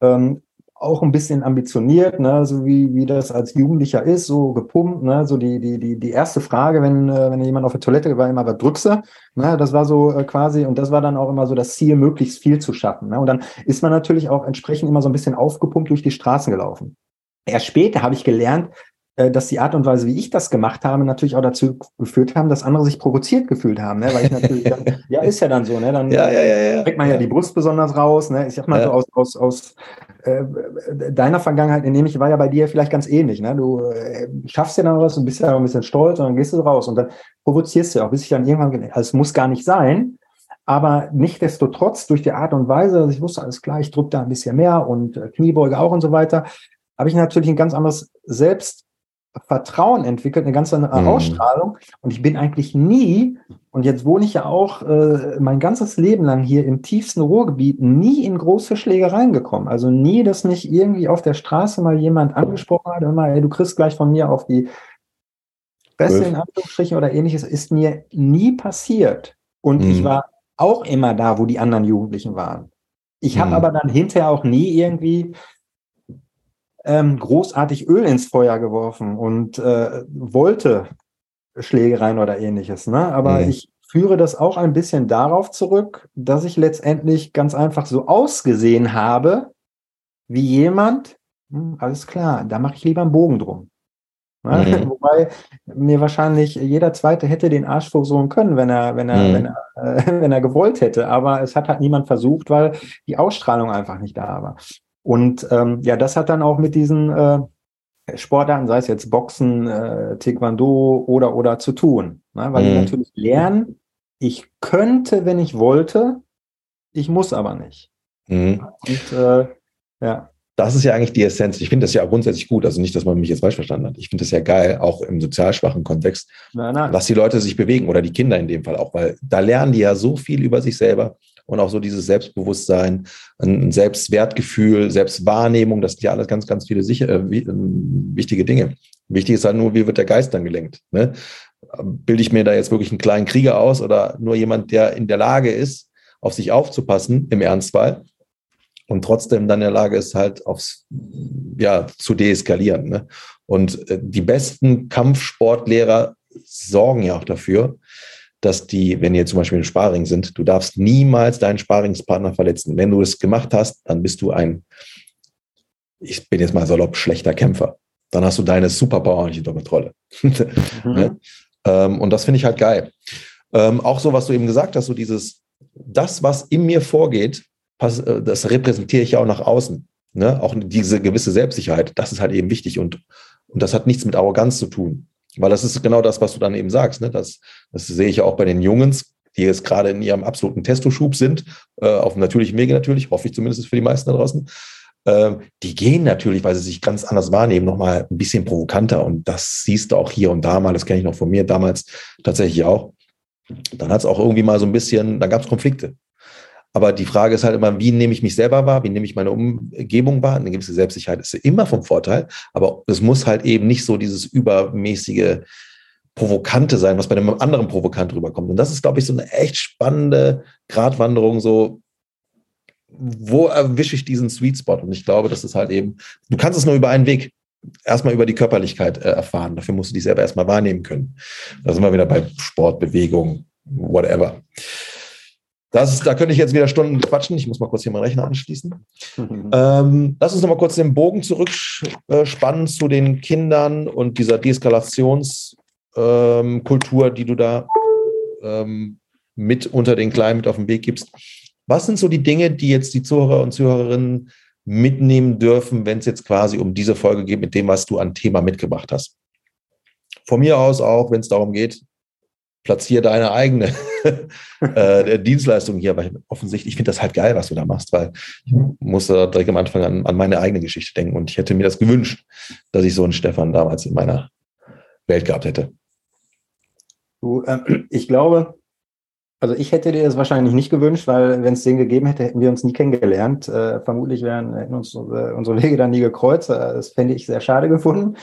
ähm, auch ein bisschen ambitioniert, ne, so wie, wie das als Jugendlicher ist, so gepumpt, ne, so die, die, die, die erste Frage, wenn, äh, wenn jemand auf der Toilette war, immer, was drückst du? Ne, das war so äh, quasi, und das war dann auch immer so das Ziel, möglichst viel zu schaffen. Ne, und dann ist man natürlich auch entsprechend immer so ein bisschen aufgepumpt durch die Straßen gelaufen. Erst später habe ich gelernt, dass die Art und Weise, wie ich das gemacht habe, natürlich auch dazu geführt haben, dass andere sich provoziert gefühlt haben, ne? weil ich natürlich, dann, ja, ist ja dann so, ne? dann ja, ja, ja, ja. kriegt man ja die Brust besonders raus, ne? ich sag mal so aus, aus, aus äh, deiner Vergangenheit, nehme ich, war ja bei dir vielleicht ganz ähnlich, ne? du äh, schaffst ja dann was und bist ja auch ein bisschen stolz und dann gehst du raus und dann provozierst du ja auch, bis ich dann irgendwann, also es muss gar nicht sein, aber nichtdestotrotz, durch die Art und Weise, also ich wusste alles klar, ich drücke da ein bisschen mehr und äh, Kniebeuge auch und so weiter, habe ich natürlich ein ganz anderes Selbst Vertrauen entwickelt, eine ganz andere mhm. Ausstrahlung. Und ich bin eigentlich nie, und jetzt wohne ich ja auch äh, mein ganzes Leben lang hier im tiefsten Ruhrgebiet, nie in große Schlägereien gekommen. Also nie, dass mich irgendwie auf der Straße mal jemand angesprochen hat, immer, ey, du kriegst gleich von mir auf die Fresse in Anführungsstrichen oder ähnliches, ist mir nie passiert. Und mhm. ich war auch immer da, wo die anderen Jugendlichen waren. Ich habe mhm. aber dann hinterher auch nie irgendwie ähm, großartig Öl ins Feuer geworfen und äh, wollte Schlägereien oder ähnliches. Ne? Aber mhm. ich führe das auch ein bisschen darauf zurück, dass ich letztendlich ganz einfach so ausgesehen habe, wie jemand, hm, alles klar, da mache ich lieber einen Bogen drum. Ne? Mhm. Wobei mir wahrscheinlich jeder Zweite hätte den Arsch versuchen können, wenn er, wenn er, mhm. wenn er, äh, wenn er gewollt hätte. Aber es hat halt niemand versucht, weil die Ausstrahlung einfach nicht da war. Und ähm, ja, das hat dann auch mit diesen äh, Sportarten, sei es jetzt Boxen, äh, Taekwondo oder oder zu tun. Ne? Weil mhm. die natürlich lernen, ich könnte, wenn ich wollte, ich muss aber nicht. Mhm. Und äh, ja. Das ist ja eigentlich die Essenz. Ich finde das ja grundsätzlich gut. Also nicht, dass man mich jetzt falsch verstanden hat. Ich finde das ja geil, auch im sozial schwachen Kontext, nein, nein. dass die Leute sich bewegen oder die Kinder in dem Fall auch, weil da lernen die ja so viel über sich selber und auch so dieses Selbstbewusstsein, ein Selbstwertgefühl, Selbstwahrnehmung, das sind ja alles ganz, ganz viele sicher, äh, ähm, wichtige Dinge. Wichtig ist halt nur, wie wird der Geist dann gelenkt? Ne? Bilde ich mir da jetzt wirklich einen kleinen Krieger aus oder nur jemand, der in der Lage ist, auf sich aufzupassen, im Ernstfall, und trotzdem dann in der Lage ist, halt aufs, ja, zu deeskalieren. Ne? Und äh, die besten Kampfsportlehrer sorgen ja auch dafür, dass die, wenn ihr zum Beispiel im Sparring sind, du darfst niemals deinen Sparingspartner verletzen. Wenn du es gemacht hast, dann bist du ein, ich bin jetzt mal salopp, schlechter Kämpfer. Dann hast du deine Superpower nicht unter Kontrolle. Mhm. ne? ähm, und das finde ich halt geil. Ähm, auch so, was du eben gesagt hast, so dieses, das, was in mir vorgeht, äh, das repräsentiere ich ja auch nach außen. Ne? Auch diese gewisse Selbstsicherheit, das ist halt eben wichtig und, und das hat nichts mit Arroganz zu tun. Weil das ist genau das, was du dann eben sagst. Ne? Das, das sehe ich ja auch bei den Jungs, die jetzt gerade in ihrem absoluten Testoschub sind, äh, auf dem natürlichen Wege natürlich, hoffe ich zumindest für die meisten da draußen. ähm, die gehen natürlich, weil sie sich ganz anders wahrnehmen, nochmal ein bisschen provokanter. Und das siehst du auch hier und da mal, das kenne ich noch von mir damals tatsächlich auch. Dann hat es auch irgendwie mal so ein bisschen, da gab es Konflikte. Aber die Frage ist halt immer, wie nehme ich mich selber wahr, wie nehme ich meine Umgebung wahr? Eine gewisse Selbstsicherheit ist immer vom Vorteil, aber es muss halt eben nicht so dieses übermäßige Provokante sein, was bei einem anderen provokant rüberkommt. Und das ist, glaube ich, so eine echt spannende Gratwanderung, so wo erwische ich diesen Sweet Spot? Und ich glaube, das ist halt eben, du kannst es nur über einen Weg erstmal über die Körperlichkeit äh, erfahren. Dafür musst du dich selber erstmal wahrnehmen können. Da sind wir wieder bei Sport, Bewegung, whatever. Das da könnte ich jetzt wieder Stunden quatschen. Ich muss mal kurz hier meinen Rechner anschließen. Ähm, lass uns noch mal kurz den Bogen zurückspannen zu den Kindern und dieser Deeskalationskultur, ähm, die du da ähm, mit unter den Kleinen mit auf den Weg gibst. Was sind so die Dinge, die jetzt die Zuhörer und Zuhörerinnen mitnehmen dürfen, wenn es jetzt quasi um diese Folge geht mit dem, was du an Thema mitgebracht hast? Von mir aus auch, wenn es darum geht, platziere deine eigene äh, Dienstleistung hier, weil offensichtlich, ich finde das halt geil, was du da machst, weil ich musste direkt am Anfang an, an meine eigene Geschichte denken und ich hätte mir das gewünscht, dass ich so einen Stefan damals in meiner Welt gehabt hätte. Du, äh, ich glaube, also ich hätte dir das wahrscheinlich nicht gewünscht, weil wenn es den gegeben hätte, hätten wir uns nie kennengelernt. Äh, vermutlich wären hätten uns äh, unsere Wege dann nie gekreuzt. Äh, das fände ich sehr schade gefunden.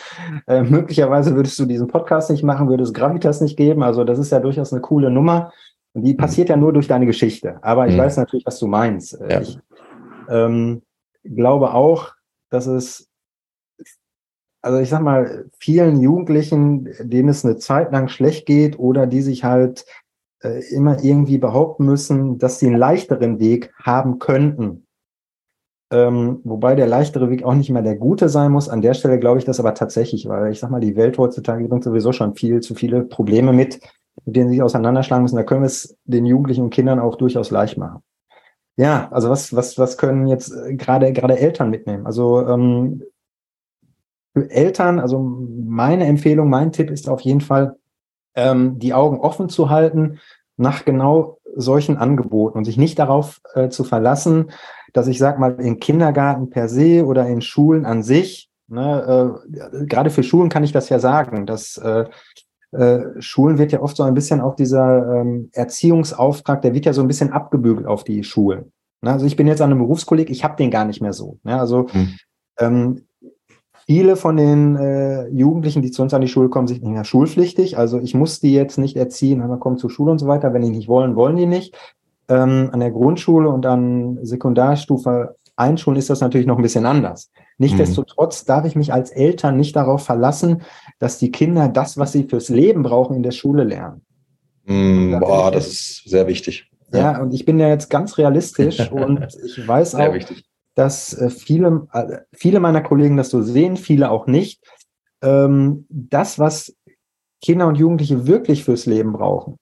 Äh, möglicherweise würdest du diesen Podcast nicht machen, würde es Gravitas nicht geben. Also das ist ja durchaus eine coole Nummer. Und die passiert ja nur durch deine Geschichte. Aber ich mhm. weiß natürlich, was du meinst. Ja. Ich ähm, glaube auch, dass es also ich sag mal, vielen Jugendlichen, denen es eine Zeit lang schlecht geht oder die sich halt äh, immer irgendwie behaupten müssen, dass sie einen leichteren Weg haben könnten. Ähm, wobei der leichtere Weg auch nicht mehr der gute sein muss. An der Stelle glaube ich das aber tatsächlich, weil ich sag mal, die Welt heutzutage bringt sowieso schon viel zu viele Probleme mit, mit denen sie sich auseinanderschlagen müssen. Da können wir es den Jugendlichen und Kindern auch durchaus leicht machen. Ja, also was, was, was können jetzt äh, gerade, gerade Eltern mitnehmen? Also ähm, für Eltern, also meine Empfehlung, mein Tipp ist auf jeden Fall, ähm, die Augen offen zu halten nach genau solchen Angeboten und sich nicht darauf äh, zu verlassen, dass ich sag mal in Kindergarten per se oder in Schulen an sich, ne, äh, gerade für Schulen kann ich das ja sagen, dass äh, äh, Schulen wird ja oft so ein bisschen auch dieser ähm, Erziehungsauftrag, der wird ja so ein bisschen abgebügelt auf die Schulen. Ne? Also ich bin jetzt an einem Berufskolleg, ich habe den gar nicht mehr so. Ne? Also hm. ähm, Viele von den äh, Jugendlichen, die zu uns an die Schule kommen, sind nicht mehr schulpflichtig. Also ich muss die jetzt nicht erziehen, aber kommen zur Schule und so weiter. Wenn die nicht wollen, wollen die nicht. Ähm, an der Grundschule und an Sekundarstufe Einschulen ist das natürlich noch ein bisschen anders. Nichtsdestotrotz darf ich mich als Eltern nicht darauf verlassen, dass die Kinder das, was sie fürs Leben brauchen, in der Schule lernen. Mm, boah, das ist sehr wichtig. Ja. ja, und ich bin ja jetzt ganz realistisch und ich weiß auch, wichtig dass äh, viele, äh, viele meiner Kollegen das so sehen, viele auch nicht. Ähm, das, was Kinder und Jugendliche wirklich fürs Leben brauchen,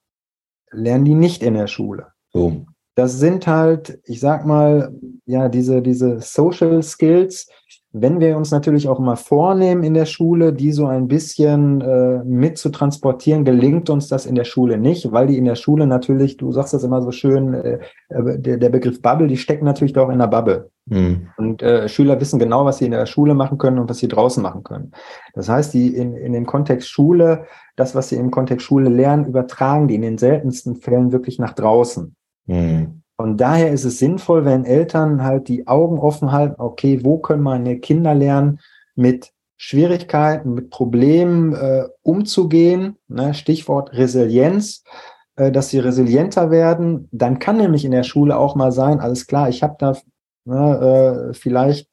lernen die nicht in der Schule. So. Das sind halt, ich sag mal, ja, diese, diese Social Skills, wenn wir uns natürlich auch mal vornehmen in der Schule, die so ein bisschen äh, mit zu transportieren, gelingt uns das in der Schule nicht, weil die in der Schule natürlich, du sagst das immer so schön, äh, äh der, der Begriff Bubble, die stecken natürlich doch in der Bubble. Mhm. Und äh, Schüler wissen genau, was sie in der Schule machen können und was sie draußen machen können. Das heißt, die in, in dem Kontext Schule, das, was sie im Kontext Schule lernen, übertragen die in den seltensten Fällen wirklich nach draußen. Mhm. Von daher ist es sinnvoll, wenn Eltern halt die Augen offen halten, okay, wo können meine Kinder lernen, mit Schwierigkeiten, mit Problemen äh, umzugehen, ne? Stichwort Resilienz, äh, dass sie resilienter werden. Dann kann nämlich in der Schule auch mal sein, alles klar, ich habe da ne, äh, vielleicht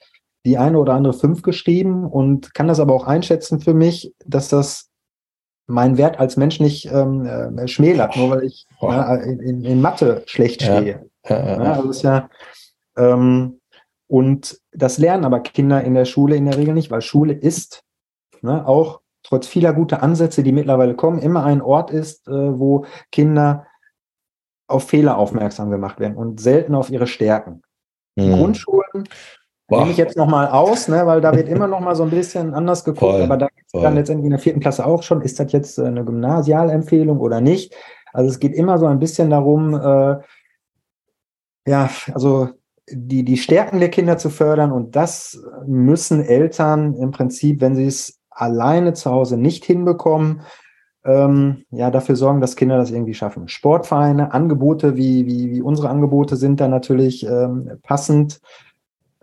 die eine oder andere fünf geschrieben und kann das aber auch einschätzen für mich, dass das meinen Wert als Mensch nicht ähm, äh, schmälert, nur weil ich ne, in, in, Mathe schlecht stehe. Ja, ja, ja. Also ist ja, ähm, und das lernen aber Kinder in der Schule in der Regel nicht, weil Schule ist ne, auch trotz vieler guter Ansätze, die mittlerweile kommen, immer ein Ort ist, äh, wo Kinder auf Fehler aufmerksam gemacht werden und selten auf ihre Stärken. Die hm. Grundschulen Boah. nehme ich jetzt nochmal aus, ne, weil da wird immer noch mal so ein bisschen anders geguckt, voll, aber da ist dann letztendlich in der vierten Klasse auch schon, ist das jetzt äh, eine Gymnasialempfehlung oder nicht? Also es geht immer so ein bisschen darum, äh, ja, also die, die Stärken der Kinder zu fördern und das müssen Eltern im Prinzip, wenn sie es alleine zu Hause nicht hinbekommen, ähm, ja, dafür sorgen, dass Kinder das irgendwie schaffen. Sportvereine, Angebote wie, wie, wie unsere Angebote sind da natürlich ähm, passend.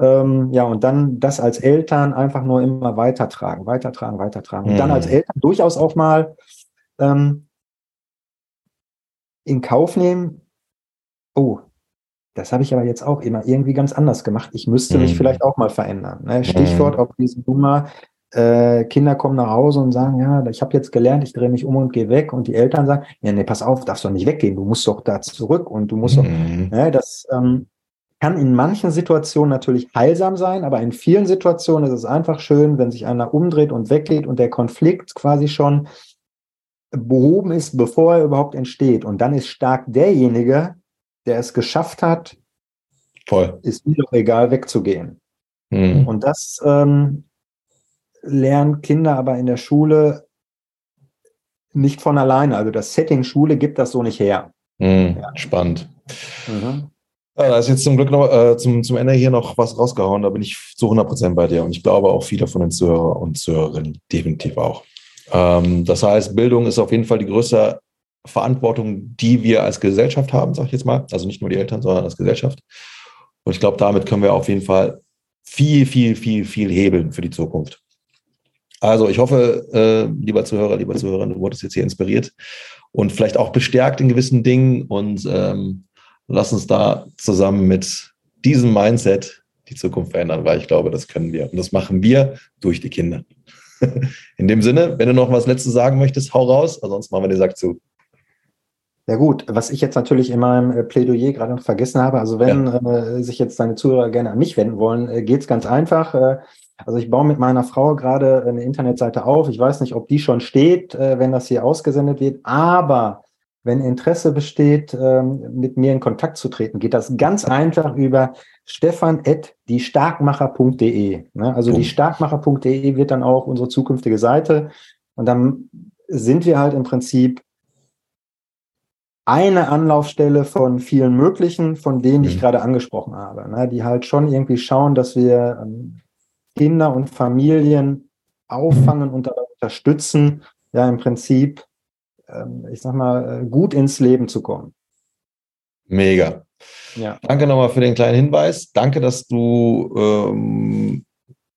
Ähm, ja, und dann das als Eltern einfach nur immer weitertragen, weitertragen, weitertragen. Und dann als mhm. Eltern durchaus auch mal ähm, in Kauf nehmen, oh, das habe ich aber jetzt auch immer irgendwie ganz anders gemacht. Ich müsste mich mhm. vielleicht auch mal verändern. Ne? Stichwort mhm. auf diesen Nummer, äh, Kinder kommen nach Hause und sagen, ja, ich habe jetzt gelernt, ich drehe mich um und gehe weg. Und die Eltern sagen, ja, nee, pass auf, darfst doch nicht weggehen, du musst doch da zurück und du musst mhm. doch, ne, das ähm, kann in manchen Situationen natürlich heilsam sein, aber in vielen Situationen ist es einfach schön, wenn sich einer umdreht und weggeht und der Konflikt quasi schon behoben ist, bevor er überhaupt entsteht. Und dann ist stark derjenige, der es geschafft hat, Voll. ist mir doch egal, wegzugehen. Mhm. Und das ähm, lernen Kinder aber in der Schule nicht von alleine. Also das Setting Schule gibt das so nicht her. Mhm, ja. Spannend. Mhm. Ja, da ist jetzt zum Glück noch äh, zum, zum Ende hier noch was rausgehauen. Da bin ich zu 100% bei dir. Und ich glaube auch viele von den Zuhörern und Zuhörerinnen definitiv auch. Ähm, das heißt, Bildung ist auf jeden Fall die größte Verantwortung, die wir als Gesellschaft haben, sage ich jetzt mal. Also nicht nur die Eltern, sondern als Gesellschaft. Und ich glaube, damit können wir auf jeden Fall viel, viel, viel, viel hebeln für die Zukunft. Also ich hoffe, äh, lieber Zuhörer, lieber Zuhörer, du wurdest jetzt hier inspiriert und vielleicht auch bestärkt in gewissen Dingen und ähm, lass uns da zusammen mit diesem Mindset die Zukunft verändern, weil ich glaube, das können wir. Und das machen wir durch die Kinder. in dem Sinne, wenn du noch was Letztes sagen möchtest, hau raus, ansonsten machen wir den Sack zu. Ja gut, was ich jetzt natürlich in meinem äh, Plädoyer gerade noch vergessen habe, also wenn ja. äh, sich jetzt deine Zuhörer gerne an mich wenden wollen, äh, geht es ganz einfach. Äh, also ich baue mit meiner Frau gerade eine Internetseite auf. Ich weiß nicht, ob die schon steht, äh, wenn das hier ausgesendet wird, aber wenn Interesse besteht, ähm, mit mir in Kontakt zu treten, geht das ganz einfach über stefan.diestarkmacher.de. Ne? Also die starkmacher.de wird dann auch unsere zukünftige Seite. Und dann sind wir halt im Prinzip eine Anlaufstelle von vielen möglichen, von denen ich mhm. gerade angesprochen habe, ne? die halt schon irgendwie schauen, dass wir ähm, Kinder und Familien auffangen und dabei unterstützen, ja im Prinzip, ich sag mal, äh, gut ins Leben zu kommen. Mega. Ja. Danke nochmal für den kleinen Hinweis. Danke, dass du ähm,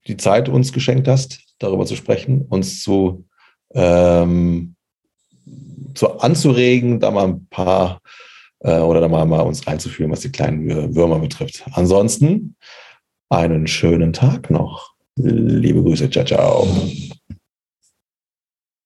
die Zeit uns geschenkt hast, darüber zu sprechen, uns zu, ähm, zu anzuregen, da mal ein paar äh, oder da mal, mal uns reinzuführen, was die kleinen Würmer betrifft. Ansonsten einen schönen Tag noch. Liebe Grüße, ciao, ciao.